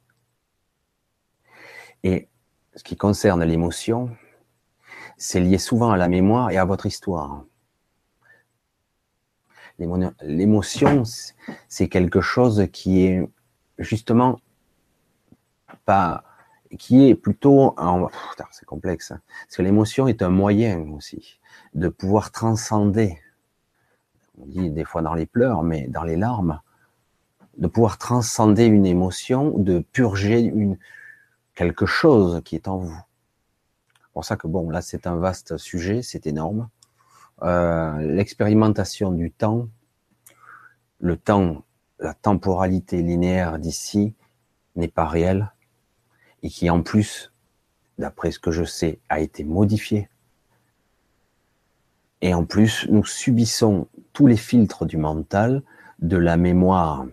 Et ce qui concerne l'émotion, c'est lié souvent à la mémoire et à votre histoire. L'émotion, c'est quelque chose qui est justement pas, qui est plutôt, c'est complexe, hein. parce que l'émotion est un moyen aussi de pouvoir transcender. On dit des fois dans les pleurs, mais dans les larmes, de pouvoir transcender une émotion, de purger une, quelque chose qui est en vous. C'est pour ça que bon, là c'est un vaste sujet, c'est énorme. Euh, l'expérimentation du temps, le temps, la temporalité linéaire d'ici n'est pas réelle et qui en plus, d'après ce que je sais, a été modifiée. Et en plus, nous subissons tous les filtres du mental, de la mémoire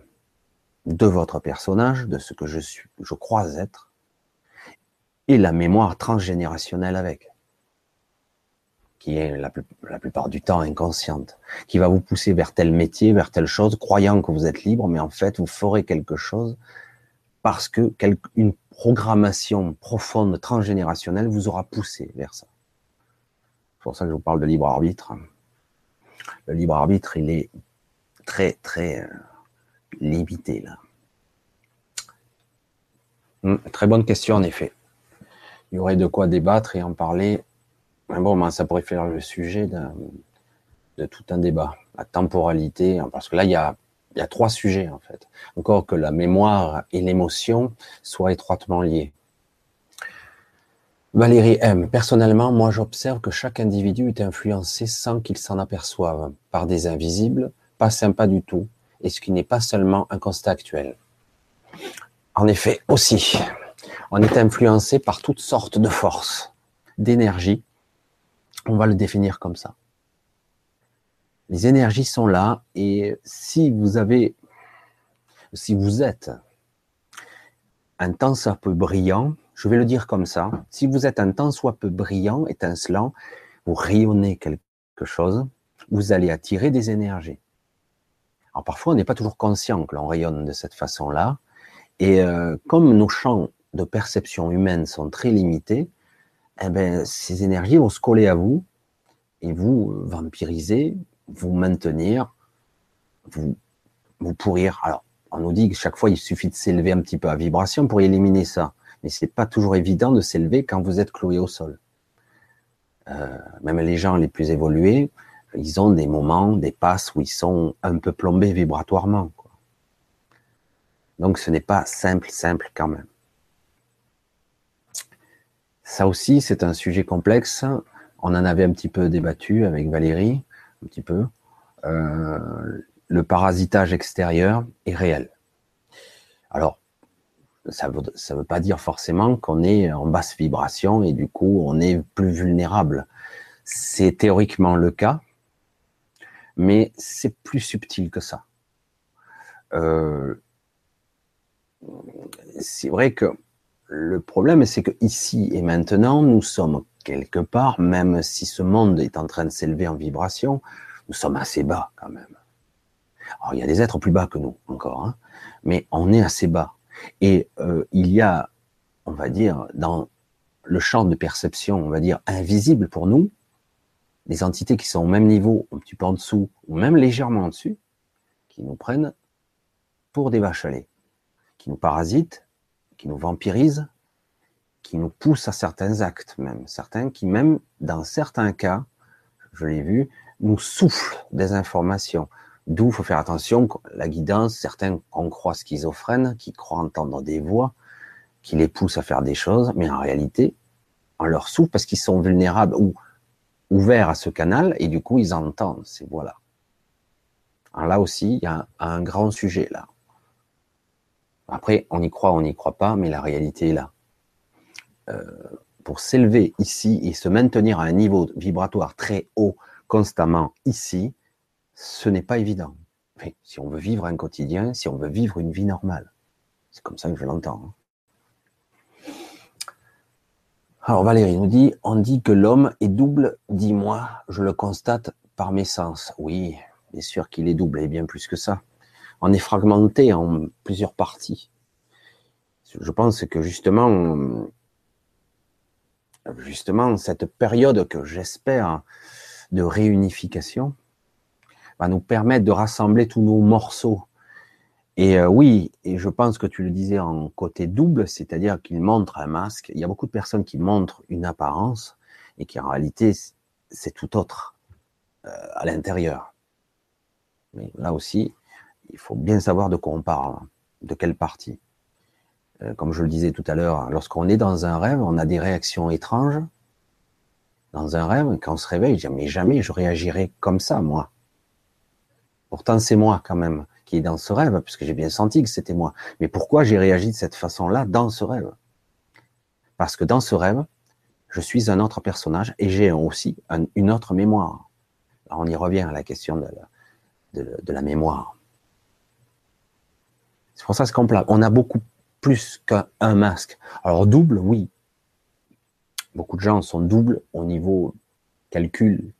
de votre personnage, de ce que je suis, je crois être, et la mémoire transgénérationnelle avec, qui est la, plupart du temps inconsciente, qui va vous pousser vers tel métier, vers telle chose, croyant que vous êtes libre, mais en fait, vous ferez quelque chose parce que une programmation profonde transgénérationnelle vous aura poussé vers ça. C'est pour ça que je vous parle de libre arbitre. Le libre arbitre, il est très, très euh, limité là. Hum, très bonne question en effet il y aurait de quoi débattre et en parler. Bon, ça pourrait faire le sujet de, tout un débat. La temporalité, hein, parce que là, il y a, trois sujets en fait. Encore que la mémoire et l'émotion soient étroitement liés. Valérie M. Personnellement, moi j'observe que chaque individu est influencé sans qu'il s'en aperçoive par des invisibles, pas sympas du tout, et ce qui n'est pas seulement un constat actuel. En effet, aussi, on est influencé par toutes sortes de forces, d'énergie. On va le définir comme ça. Les énergies sont là et si vous avez, êtes un temps soit peu brillant, je vais le dire comme ça, si vous êtes un temps soit peu brillant, étincelant, vous rayonnez quelque chose, vous allez attirer des énergies. Alors parfois, on n'est pas toujours conscient que l'on rayonne de cette façon-là. Et euh, comme nos champs de perception humaine sont très limitées, eh ben, ces énergies vont se coller à vous et vous vampiriser, vous maintenir, vous, vous pourrir. Alors, on nous dit que chaque fois, il suffit de s'élever un petit peu à vibration pour éliminer ça. Mais c'est pas toujours évident de s'élever quand vous êtes cloué au sol. Euh, même les gens les plus évolués, ils ont des moments, des passes où ils sont un peu plombés vibratoirement. Donc ce n'est pas simple, simple quand même. Ça aussi, c'est un sujet complexe. On en avait un petit peu débattu avec Valérie, un petit peu. Euh, le parasitage extérieur est réel. Alors, ça ne veut, pas dire forcément qu'on est en basse vibration et du coup on est plus vulnérable. C'est théoriquement le cas, mais c'est plus subtil que ça. Euh, c'est vrai que le problème, c'est que ici et maintenant, nous sommes quelque part, même si ce monde est en train de s'élever en vibration, nous sommes assez bas quand même. Alors, il y a des êtres plus bas que nous encore, hein, mais on est assez bas. Et euh, il y a, on va dire, dans le champ de perception, on va dire, invisible pour nous, des entités qui sont au même niveau, un petit peu en dessous, ou même légèrement en dessus, qui nous prennent pour des vaches à lait, qui nous parasitent, qui nous vampirisent, qui nous poussent à certains actes même, certains qui même, dans certains cas, je l'ai vu, nous soufflent des informations. D'où il faut faire attention, la guidance, certains qu'on croit schizophrènes, qui croient entendre des voix, qui les poussent à faire des choses, mais en réalité, on leur souffle parce qu'ils sont vulnérables ou ouverts à ce canal, et du coup, ils entendent ces voix-là. Alors là aussi, il y a un grand sujet là. Après, on y croit, on n'y croit pas, mais la réalité est là. Euh, pour s'élever ici et se maintenir à un niveau vibratoire très haut constamment ici, ce n'est pas évident. si on veut vivre un quotidien, si on veut vivre une vie normale, c'est comme ça que je l'entends. Hein. Alors Valérie nous dit, on dit que l'homme est double, dis-moi, je le constate par mes sens. Oui, bien sûr qu'il est double et bien plus que ça. On est fragmenté en plusieurs parties. Je pense que justement, justement, cette période que j'espère de réunification va nous permettre de rassembler tous nos morceaux. Et euh, oui, et je pense que tu le disais en côté double, c'est-à-dire qu'il montre un masque. Il y a beaucoup de personnes qui montrent une apparence et qui en réalité c'est tout autre euh, à l'intérieur. Mais là aussi, il faut bien savoir de quoi on parle, de quelle partie. Euh, comme je le disais tout à l'heure, lorsqu'on est dans un rêve, on a des réactions étranges. Dans un rêve, quand on se réveille, je dis, mais jamais je réagirais comme ça, moi. Pourtant, c'est moi quand même qui est dans ce rêve, puisque j'ai bien senti que c'était moi. Mais pourquoi j'ai réagi de cette façon-là dans ce rêve? Parce que dans ce rêve, je suis un autre personnage et j'ai aussi une autre mémoire. On y revient à la question de la mémoire. C'est pour ça on a beaucoup plus qu'un masque. Alors double, oui. Beaucoup de gens sont doubles au niveau calcul,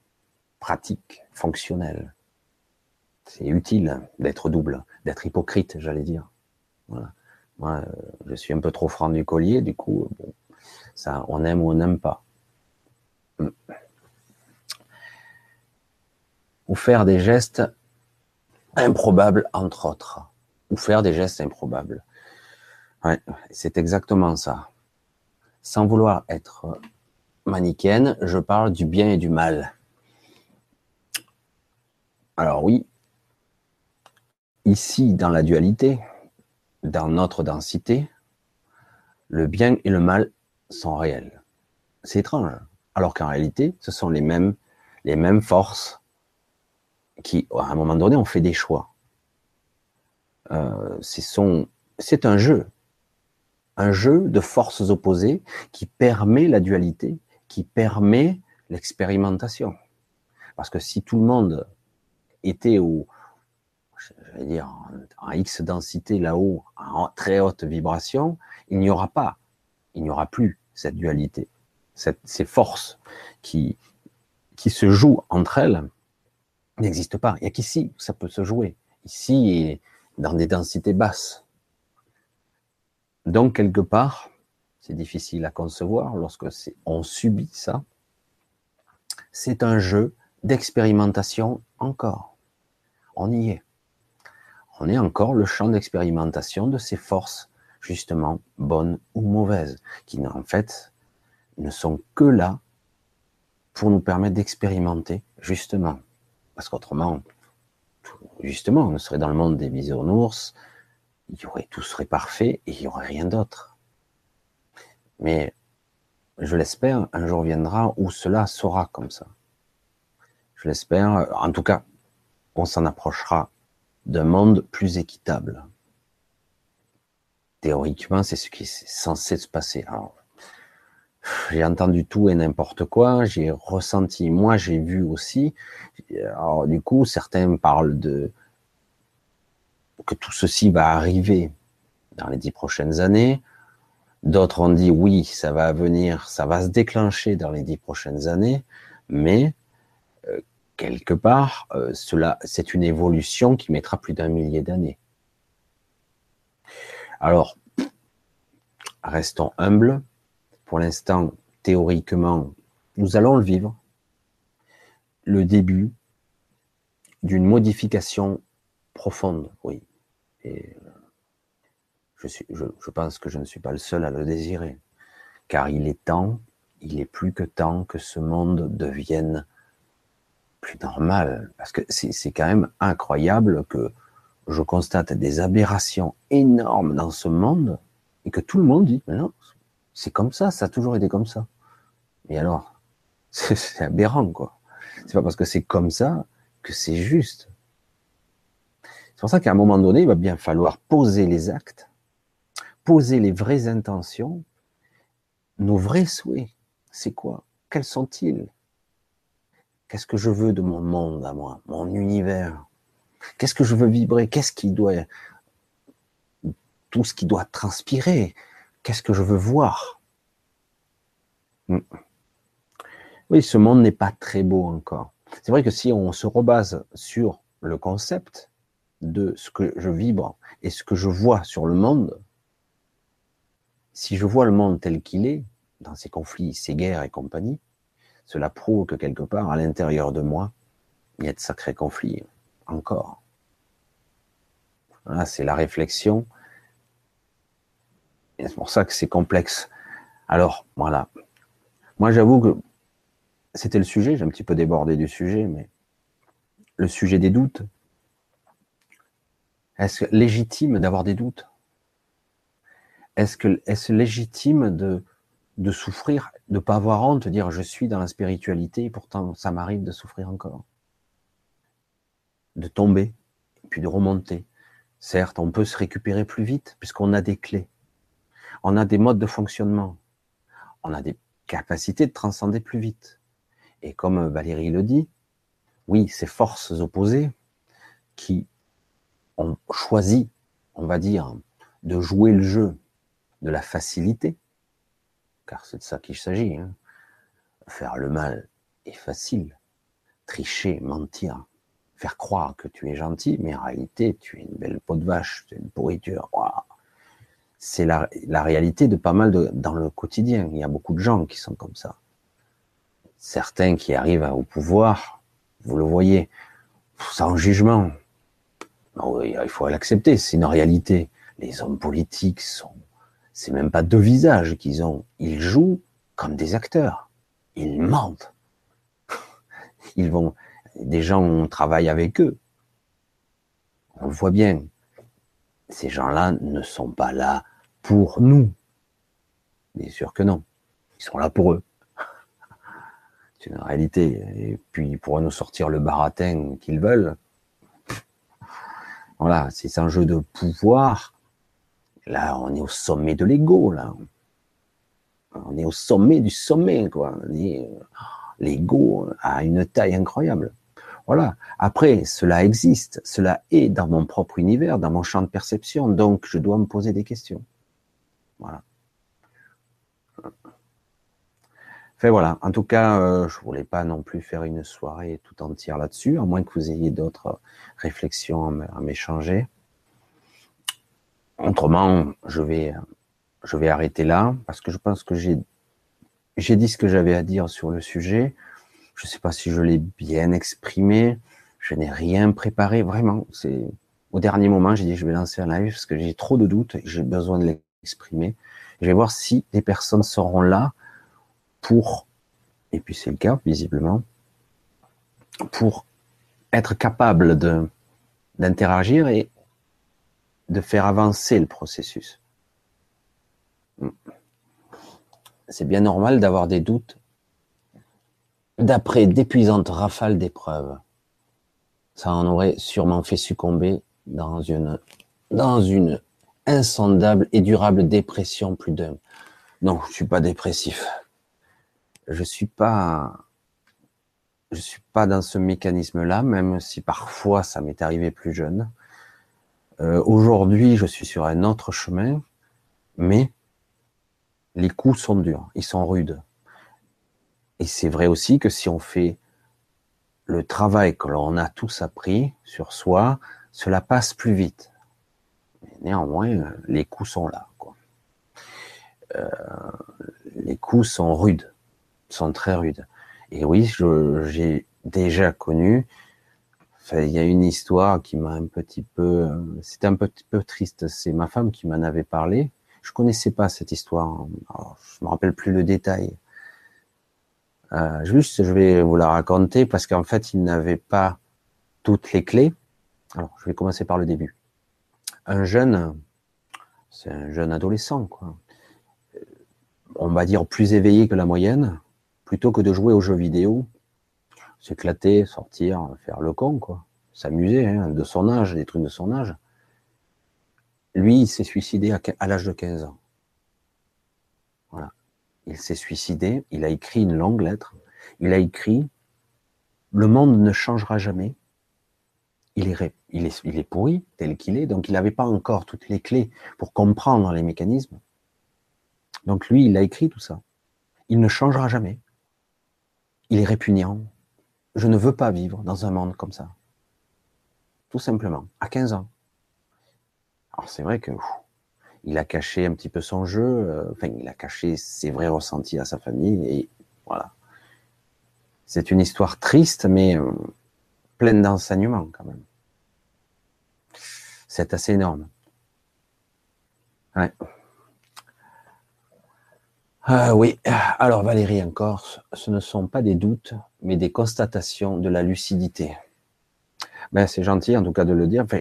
pratique, fonctionnel. C'est utile d'être double, d'être hypocrite, j'allais dire. Voilà. Moi, je suis un peu trop franc du collier, du coup, ça, on aime ou on n'aime pas. Hmm. Ou faire des gestes improbables, entre autres. Faire des gestes improbables. C'est exactement ça. Sans vouloir être manichéenne, je parle du bien et du mal. Alors oui, ici dans la dualité, dans notre densité, le bien et le mal sont réels. C'est étrange. Alors qu'en réalité, ce sont les mêmes, les mêmes forces qui, à un moment donné, ont fait des choix. Euh, c'est un jeu un jeu de forces opposées qui permet la dualité, qui permet l'expérimentation. Parce que si tout le monde était au, je dire, en, X densité là-haut, en très haute vibration, il n'y aura pas, il n'y aura plus cette dualité, ces forces qui, qui se jouent entre elles n'existent pas. Il n'y a qu'ici ça peut se jouer. Ici, dans des densités basses. Donc, quelque part, c'est difficile à concevoir lorsque on subit ça. C'est un jeu d'expérimentation encore. On y est. On est encore le champ d'expérimentation de ces forces, justement, bonnes ou mauvaises, qui en fait ne sont que là pour nous permettre d'expérimenter, justement. Parce qu'autrement, justement, on serait dans le monde des bisounours, il y aurait, tout serait parfait et il n'y aurait rien d'autre. Mais je l'espère, un jour viendra où cela sera comme ça. Je l'espère, en tout cas, on s'en approchera d'un monde plus équitable. Théoriquement, c'est ce qui est censé se passer. J'ai entendu tout et n'importe quoi, j'ai ressenti, moi j'ai vu aussi. Alors, du coup, certains parlent de que tout ceci va arriver dans les dix prochaines années. D'autres ont dit oui, ça va venir, ça va se déclencher dans les dix prochaines années, mais euh, quelque part, euh, cela, c'est une évolution qui mettra plus d'un millier d'années. Alors, restons humbles. Pour l'instant, théoriquement, nous allons le vivre. Le début d'une modification profonde, oui. Et je, je, pense que je ne suis pas le seul à le désirer. Car il est temps, il est plus que temps que ce monde devienne plus normal. Parce que c'est quand même incroyable que je constate des aberrations énormes dans ce monde et que tout le monde dit, mais non, c'est comme ça, ça a toujours été comme ça. Mais alors, c'est aberrant, quoi. C'est pas parce que c'est comme ça que c'est juste. C'est pour ça qu'à un moment donné, il va bien falloir poser les actes poser les vraies intentions, nos vrais souhaits. C'est quoi? Quels sont-ils? Qu'est-ce que je veux de mon monde à moi, mon univers? Qu'est-ce que je veux vibrer? Qu'est-ce qui doit tout ce qui doit transpirer? Qu'est-ce que je veux voir? Hmm. Oui, ce monde n'est pas très beau encore. C'est vrai que si on se rebase sur le concept de ce que je vibre et ce que je vois sur le monde, si je vois le monde tel qu'il est, dans ses conflits, ses guerres et compagnie, cela prouve que quelque part, à l'intérieur de moi, il y a de sacrés conflits encore. C'est la réflexion. C'est pour ça que c'est complexe. Alors, voilà. Moi, j'avoue que c'était le sujet, j'ai un petit peu débordé du sujet, mais le sujet des doutes. Est-ce légitime d'avoir des doutes? Est-ce que est-ce légitime de de souffrir, de pas avoir honte, de dire je suis dans la spiritualité, et pourtant ça m'arrive de souffrir encore, de tomber, puis de remonter. Certes, on peut se récupérer plus vite puisqu'on a des clés, on a des modes de fonctionnement, on a des capacités de transcender plus vite. Et comme Valérie le dit, oui, ces forces opposées qui ont choisi, on va dire, de jouer le jeu de la facilité, car c'est de ça qu'il s'agit. Hein. Faire le mal est facile. Tricher, mentir, faire croire que tu es gentil, mais en réalité, tu es une belle peau de vache, tu es une pourriture. C'est la, la, réalité de pas mal de, dans le quotidien. Il y a beaucoup de gens qui sont comme ça certains qui arrivent au pouvoir, vous le voyez, sans jugement. il faut l'accepter, c'est une réalité. Les hommes politiques sont, c'est même pas deux visages qu'ils ont. Ils jouent comme des acteurs. Ils mentent. Ils vont, des gens travaillent avec eux. On le voit bien. Ces gens-là ne sont pas là pour nous. Bien sûr que non. Ils sont là pour eux. C'est une réalité. Et puis, ils pourraient nous sortir le baratin qu'ils veulent. Voilà, c'est un jeu de pouvoir. Là, on est au sommet de l'ego, là. On est au sommet du sommet, quoi. L'ego a une taille incroyable. Voilà. Après, cela existe, cela est dans mon propre univers, dans mon champ de perception, donc je dois me poser des questions. Voilà. voilà. En tout cas, euh, je voulais pas non plus faire une soirée tout entière là-dessus, à moins que vous ayez d'autres réflexions à m'échanger. Autrement, je vais, arrêter là parce que je pense que j'ai, dit ce que j'avais à dire sur le sujet. Je sais pas si je l'ai bien exprimé. Je n'ai rien préparé vraiment. Au dernier moment, j'ai dit je vais lancer un live parce que j'ai trop de doutes j'ai besoin de l'exprimer. Je vais voir si des personnes seront là pour, et puis c'est le cas visiblement, pour être capable de d'interagir et de faire avancer le processus. C'est bien normal d'avoir des doutes d'après d'épuisantes rafales d'épreuves. Ça en aurait sûrement fait succomber dans une, dans une insondable et durable dépression plus d'un. Non, je suis pas dépressif je suis pas, je suis pas dans ce mécanisme-là, même si parfois ça m'est arrivé plus jeune. Euh, Aujourd'hui, je suis sur un autre chemin, mais les coups sont durs, ils sont rudes. Et c'est vrai aussi que si on fait le travail que l'on a tous appris sur soi, cela passe plus vite. Néanmoins, les coups sont là. Euh, les coups sont rudes sont très rudes. Et oui, j'ai déjà connu. il y a une histoire qui m'a un petit peu, c'était un petit peu triste. C'est ma femme qui m'en avait parlé. Je connaissais pas cette histoire. je me rappelle plus le détail. Euh, juste, je vais vous la raconter parce qu'en fait, il n'avait pas toutes les clés. Alors, je vais commencer par le début. Un jeune, c'est un jeune adolescent, quoi. On va dire plus éveillé que la moyenne, plutôt que de jouer aux jeux vidéo, s'éclater, sortir, faire le con, quoi, s'amuser, hein, de son âge, des trucs de son âge. Lui, il s'est suicidé à, l'âge de 15 ans. Voilà. Il s'est suicidé, il a écrit une longue lettre. Il a écrit Le monde ne changera jamais. Il est, il est, pourri tel qu'il est, donc il n'avait pas encore toutes les clés pour comprendre les mécanismes. Donc lui, il a écrit tout ça. Il ne changera jamais. Il est répugnant. Je ne veux pas vivre dans un monde comme ça. Tout simplement, à 15 ans. Alors c'est vrai que il a caché un petit peu son jeu, euh, enfin il a caché ses vrais ressentis à sa famille et voilà. C'est une histoire triste mais euh, pleine d'enseignements quand même. C'est assez énorme. Ah oui, alors Valérie encore, ce ne sont pas des doutes, mais des constatations de la lucidité. Ben, c'est gentil en tout cas de le dire. Enfin,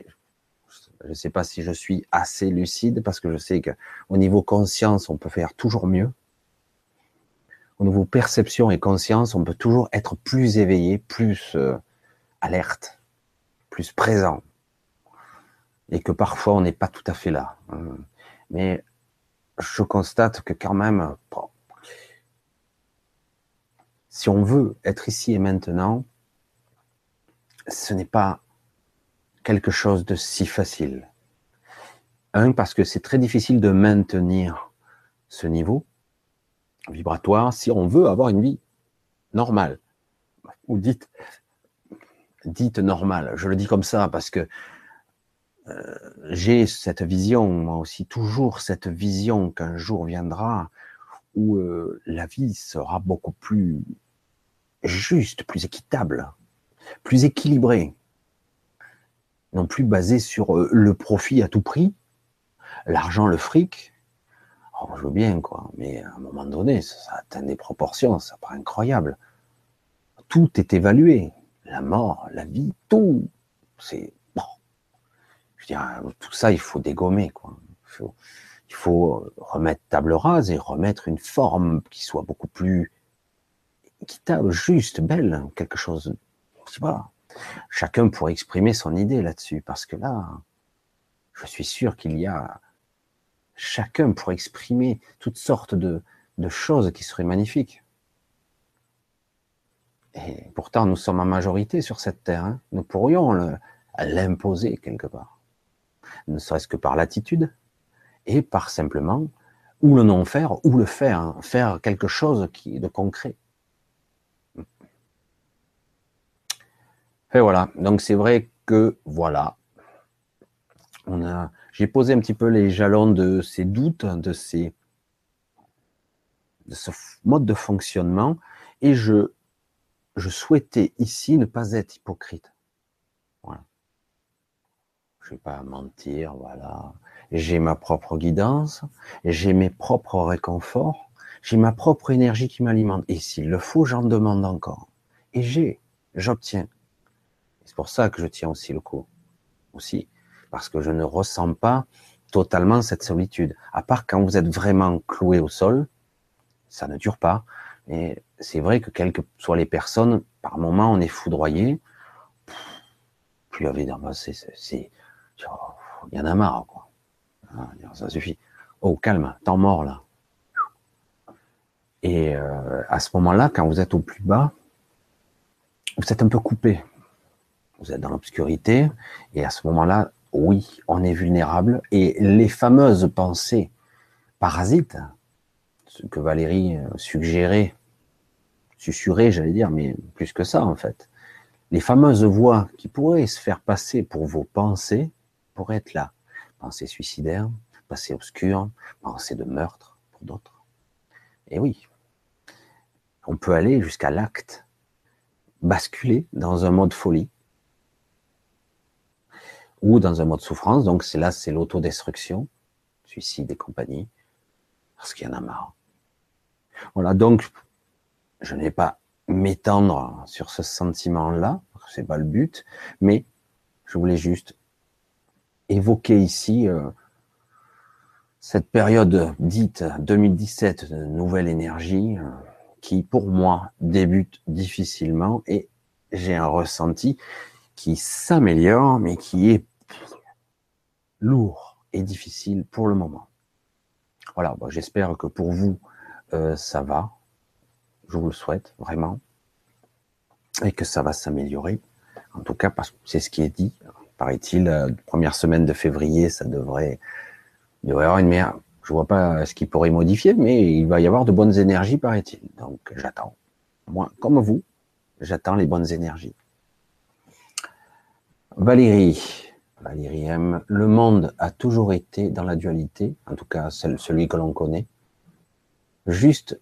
je ne sais pas si je suis assez lucide parce que je sais qu'au niveau conscience, on peut faire toujours mieux. Au niveau perception et conscience, on peut toujours être plus éveillé, plus euh, alerte, plus présent. Et que parfois on n'est pas tout à fait là. Hein. Mais je constate que quand même, si on veut être ici et maintenant, ce n'est pas quelque chose de si facile. Un, parce que c'est très difficile de maintenir ce niveau vibratoire si on veut avoir une vie normale. Ou dite, dite normale. Je le dis comme ça parce que euh, j'ai cette vision, moi aussi, toujours cette vision qu'un jour viendra où euh, la vie sera beaucoup plus juste, plus équitable, plus équilibrée, non plus basée sur euh, le profit à tout prix, l'argent, le fric. Oh, je veux bien, quoi, mais à un moment donné, ça, ça atteint des proportions, ça paraît incroyable. Tout est évalué, la mort, la vie, tout. C'est tout ça, il faut dégommer, quoi. Il faut, remettre table rase et remettre une forme qui soit beaucoup plus équitable, juste, belle, quelque chose. Chacun pourrait exprimer son idée là-dessus, parce que là, je suis sûr qu'il y a chacun pour exprimer toutes sortes de, choses qui seraient magnifiques. Et pourtant, nous sommes en majorité sur cette terre. Hein. Nous pourrions l'imposer quelque part ne serait-ce que par l'attitude, et par simplement ou le non faire, ou le faire, hein, faire quelque chose de concret. Et voilà. Donc c'est vrai que voilà, j'ai posé un petit peu les jalons de ces doutes, de ces, ce mode de fonctionnement, et je souhaitais ici ne pas être hypocrite. Je vais pas mentir, voilà. J'ai ma propre guidance, j'ai mes propres réconforts, j'ai ma propre énergie qui m'alimente. Et s'il le faut, j'en demande encore. Et j'ai, j'obtiens. C'est pour ça que je tiens aussi le coup. Aussi. Parce que je ne ressens pas totalement cette solitude. À part quand vous êtes vraiment cloué au sol, ça ne dure pas. Mais c'est vrai que quelles que soient les personnes, par moment, on est foudroyé. Puis évidemment, c'est, il y en a marre, quoi. Ah, ça suffit. Oh, calme, temps mort, là. Et euh, à ce moment-là, quand vous êtes au plus bas, vous êtes un peu coupé. Vous êtes dans l'obscurité, et à ce moment-là, oui, on est vulnérable. Et les fameuses pensées parasites, ce que Valérie euh, suggérait, susurrait, j'allais dire, mais plus que ça, en fait. Les fameuses voix qui pourraient se faire passer pour vos pensées, pour être là. Pensée suicidaire, pensée obscure, pensée de meurtre pour d'autres. Et oui, on peut aller jusqu'à l'acte, basculer dans un mode folie ou dans un mode souffrance. Donc c'est là, c'est l'autodestruction, suicide et compagnie, parce qu'il y en a marre. Voilà, donc je n'ai pas m'étendre sur ce sentiment-là, c'est pas le but, mais je voulais juste évoquer ici euh, cette période dite 2017 de nouvelle énergie euh, qui pour moi débute difficilement et j'ai un ressenti qui s'améliore mais qui est lourd, est difficile pour le moment. Voilà, j'espère que pour vous, euh, ça va. Je vous le souhaite vraiment. Et que ça va s'améliorer. En tout cas, parce que c'est ce qui est dit. Paraît-il, euh, première semaine de février, ça devrait, il devrait y avoir une meilleure. Je vois pas ce qui pourrait modifier, mais il va y avoir de bonnes énergies, paraît-il. Donc, j'attends. Moi, comme vous, j'attends les bonnes énergies. Valérie, Valérie M. Le monde a toujours été dans la dualité, en tout cas celui que l'on connaît, juste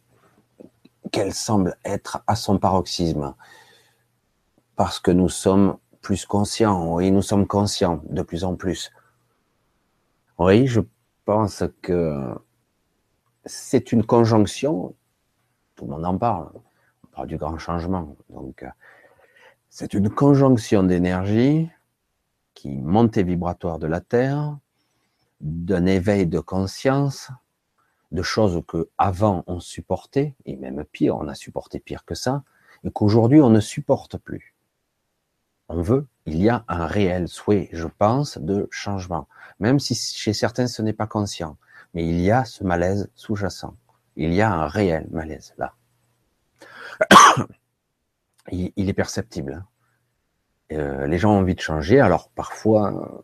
qu'elle semble être à son paroxysme, parce que nous sommes plus conscients, oui, nous sommes conscients de plus en plus. Oui, je pense que c'est une conjonction, tout le monde en parle, on parle du grand changement, donc c'est une conjonction d'énergie qui montée vibratoire de la Terre, d'un éveil de conscience, de choses que avant on supportait, et même pire, on a supporté pire que ça, et qu'aujourd'hui on ne supporte plus. On veut, il y a un réel souhait, je pense, de changement, même si chez certains ce n'est pas conscient, mais il y a ce malaise sous-jacent. Il y a un réel malaise là. il, est perceptible. Hein. Euh, les gens ont envie de changer. Alors parfois,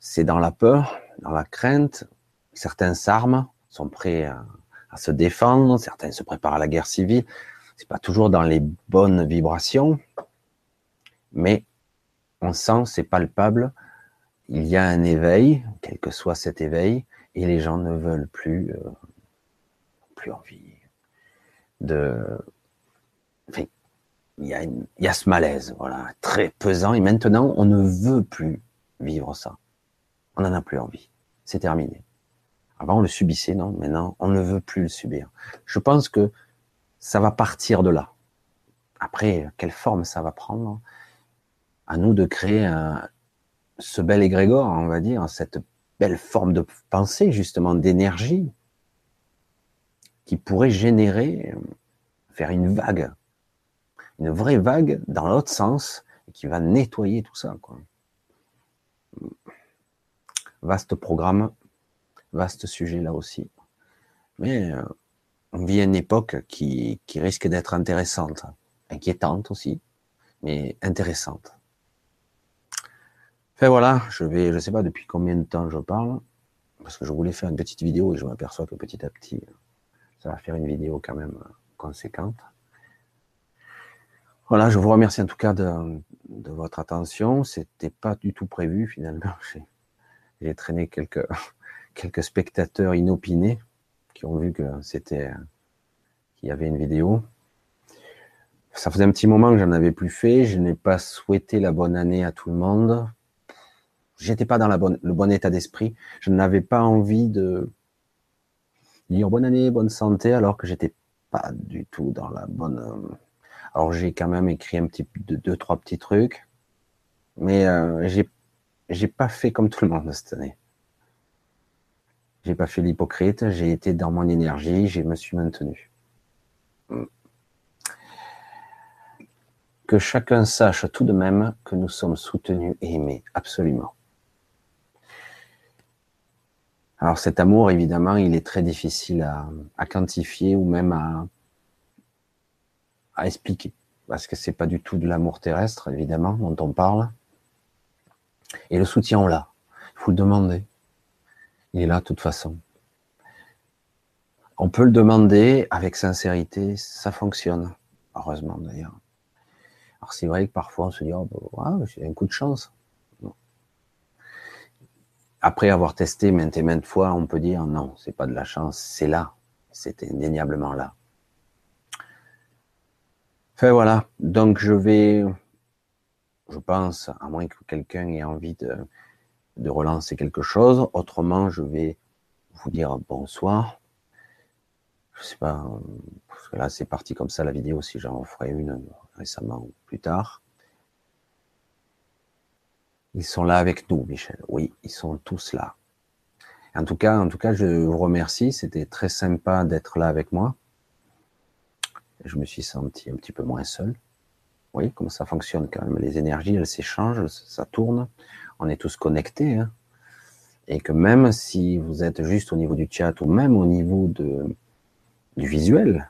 c'est dans la peur, dans la crainte. Certains s'arment, sont prêts à, se défendre. Certains se préparent à la guerre civile. C'est pas toujours dans les bonnes vibrations, mais on sent, c'est palpable. Il y a un éveil, quel que soit cet éveil, et les gens ne veulent plus, euh, plus envie de, enfin, il y, a il y a ce malaise, voilà, très pesant. Et maintenant, on ne veut plus vivre ça. On n'en a plus envie. C'est terminé. Avant, on le subissait, non? Maintenant, on ne veut plus le subir. Je pense que ça va partir de là. Après, quelle forme ça va prendre? À nous de créer un, ce bel égrégore, on va dire, cette belle forme de pensée, justement, d'énergie, qui pourrait générer, faire une vague une vraie vague dans l'autre sens qui va nettoyer tout ça. Vaste programme, vaste sujet là aussi. Mais euh, on vit une époque qui risque d'être intéressante, inquiétante aussi, mais intéressante. Voilà, je vais, je sais pas depuis combien de temps je parle, parce que je voulais faire une petite vidéo et je m'aperçois que petit à petit, ça va faire une vidéo quand même conséquente. Voilà, je vous remercie en tout cas de, votre attention. C'était pas du tout prévu finalement. J'ai traîné quelques, quelques spectateurs inopinés qui ont vu que c'était qu'il y avait une vidéo. Ça faisait un petit moment que j'en avais plus fait. Je n'ai pas souhaité la bonne année à tout le monde. J'étais pas dans la bonne, le bon état d'esprit. Je n'avais pas envie de dire bonne année, bonne santé, alors que j'étais pas du tout dans la bonne alors j'ai quand même écrit un petit deux, trois petits trucs, mais euh, j'ai j'ai pas fait comme tout le monde cette année. J'ai pas fait l'hypocrite, j'ai été dans mon énergie, je me suis maintenu. Que chacun sache tout de même que nous sommes soutenus et aimés, absolument. Alors cet amour, évidemment, il est très difficile à, quantifier ou même à, expliquer, parce que c'est pas du tout de l'amour terrestre, évidemment, dont on parle. Et le soutien, on l'a. Il faut le demander. Il est là, de toute façon. On peut le demander avec sincérité, ça fonctionne. Heureusement, d'ailleurs. Alors, c'est vrai que parfois, on se dit, oh, bah, j'ai un coup de chance. Après avoir testé maintes et maintes fois, on peut dire, non, c'est pas de la chance, c'est là. C'est indéniablement là voilà, donc je vais, je pense, à moins que quelqu'un ait envie de, de relancer quelque chose, autrement je vais vous dire bonsoir. Je sais pas, parce que là c'est parti comme ça la vidéo, si j'en ferai une récemment ou plus tard. Ils sont là avec nous, Michel. Oui, ils sont tous là. En tout cas, en tout cas, je vous remercie. C'était très sympa d'être là avec moi je me suis senti un petit peu moins seul. Voyez comment ça fonctionne quand même. Les énergies, elles s'échangent, ça tourne. On est tous connectés. Hein. Et que même si vous êtes juste au niveau du chat ou même au niveau de, du visuel,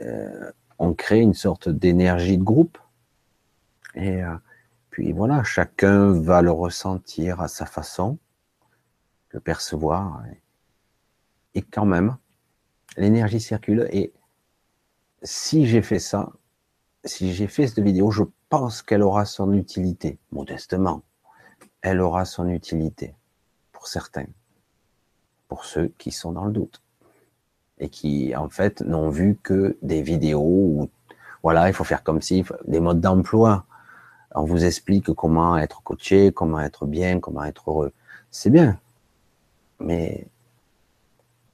euh, on crée une sorte d'énergie de groupe. Et euh, puis voilà, chacun va le ressentir à sa façon, le percevoir. Et, quand même, l'énergie circule. Et si j'ai fait ça, si j'ai fait cette vidéo, je pense qu'elle aura son utilité, modestement. Elle aura son utilité pour certains, pour ceux qui sont dans le doute et qui en fait n'ont vu que des vidéos où voilà, il faut faire comme si, des modes d'emploi on vous explique comment être coaché, comment être bien, comment être heureux. C'est bien. Mais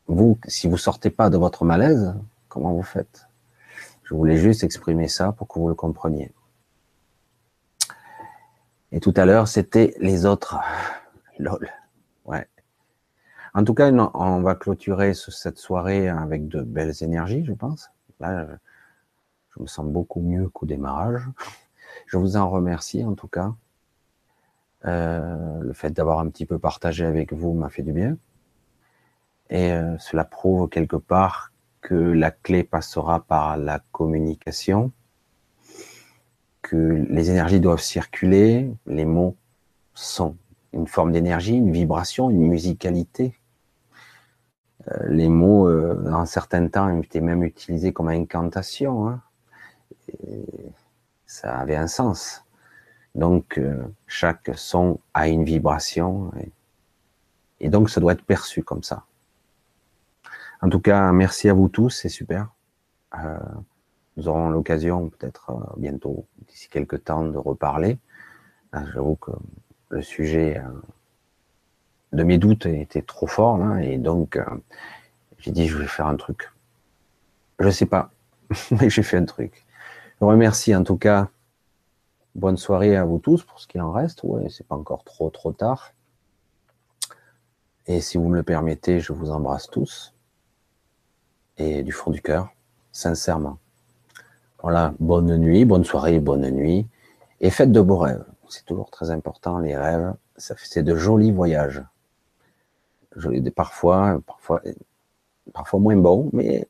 vous, si vous sortez pas de votre malaise, comment vous faites? Je voulais juste exprimer ça pour que vous le compreniez. Et tout à l'heure, c'était les autres. Lol. Ouais. En tout cas, on va clôturer cette soirée avec de belles énergies, je pense. Là, je me sens beaucoup mieux qu'au démarrage. Je vous en remercie en tout cas. Euh, le fait d'avoir un petit peu partagé avec vous m'a fait du bien. Et euh, cela prouve quelque part que la clé passera par la communication, que les énergies doivent circuler, les mots sont une forme d'énergie, une vibration, une musicalité. Euh, les mots, dans un certain temps, étaient même utilisés comme incantation. Hein ça avait un sens. Donc, euh, chaque son a une vibration, et, donc ça doit être perçu comme ça. En tout cas, merci à vous tous, c'est super. Euh, nous aurons l'occasion peut-être euh, bientôt, d'ici quelques temps, de reparler. J'avoue que le sujet de mes doutes était trop fort, et donc j'ai dit je vais faire un truc. Je sais pas, mais j'ai fait un truc. Je remercie en tout cas. Bonne soirée à vous tous pour ce qui en reste. Ouais, c'est pas encore trop trop tard. Et si vous me le permettez, je vous embrasse tous. Et du fond du cœur, sincèrement. Voilà, bonne nuit, bonne soirée, bonne nuit. Et faites de beaux rêves. C'est toujours très important, les rêves. C'est de jolis voyages. Parfois, parfois, parfois moins bons, mais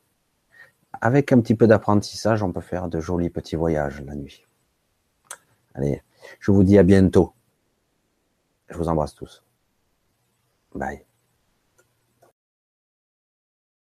avec un petit peu d'apprentissage, on peut faire de jolis petits voyages la nuit. Allez, je vous dis à bientôt. Je vous embrasse tous. Bye.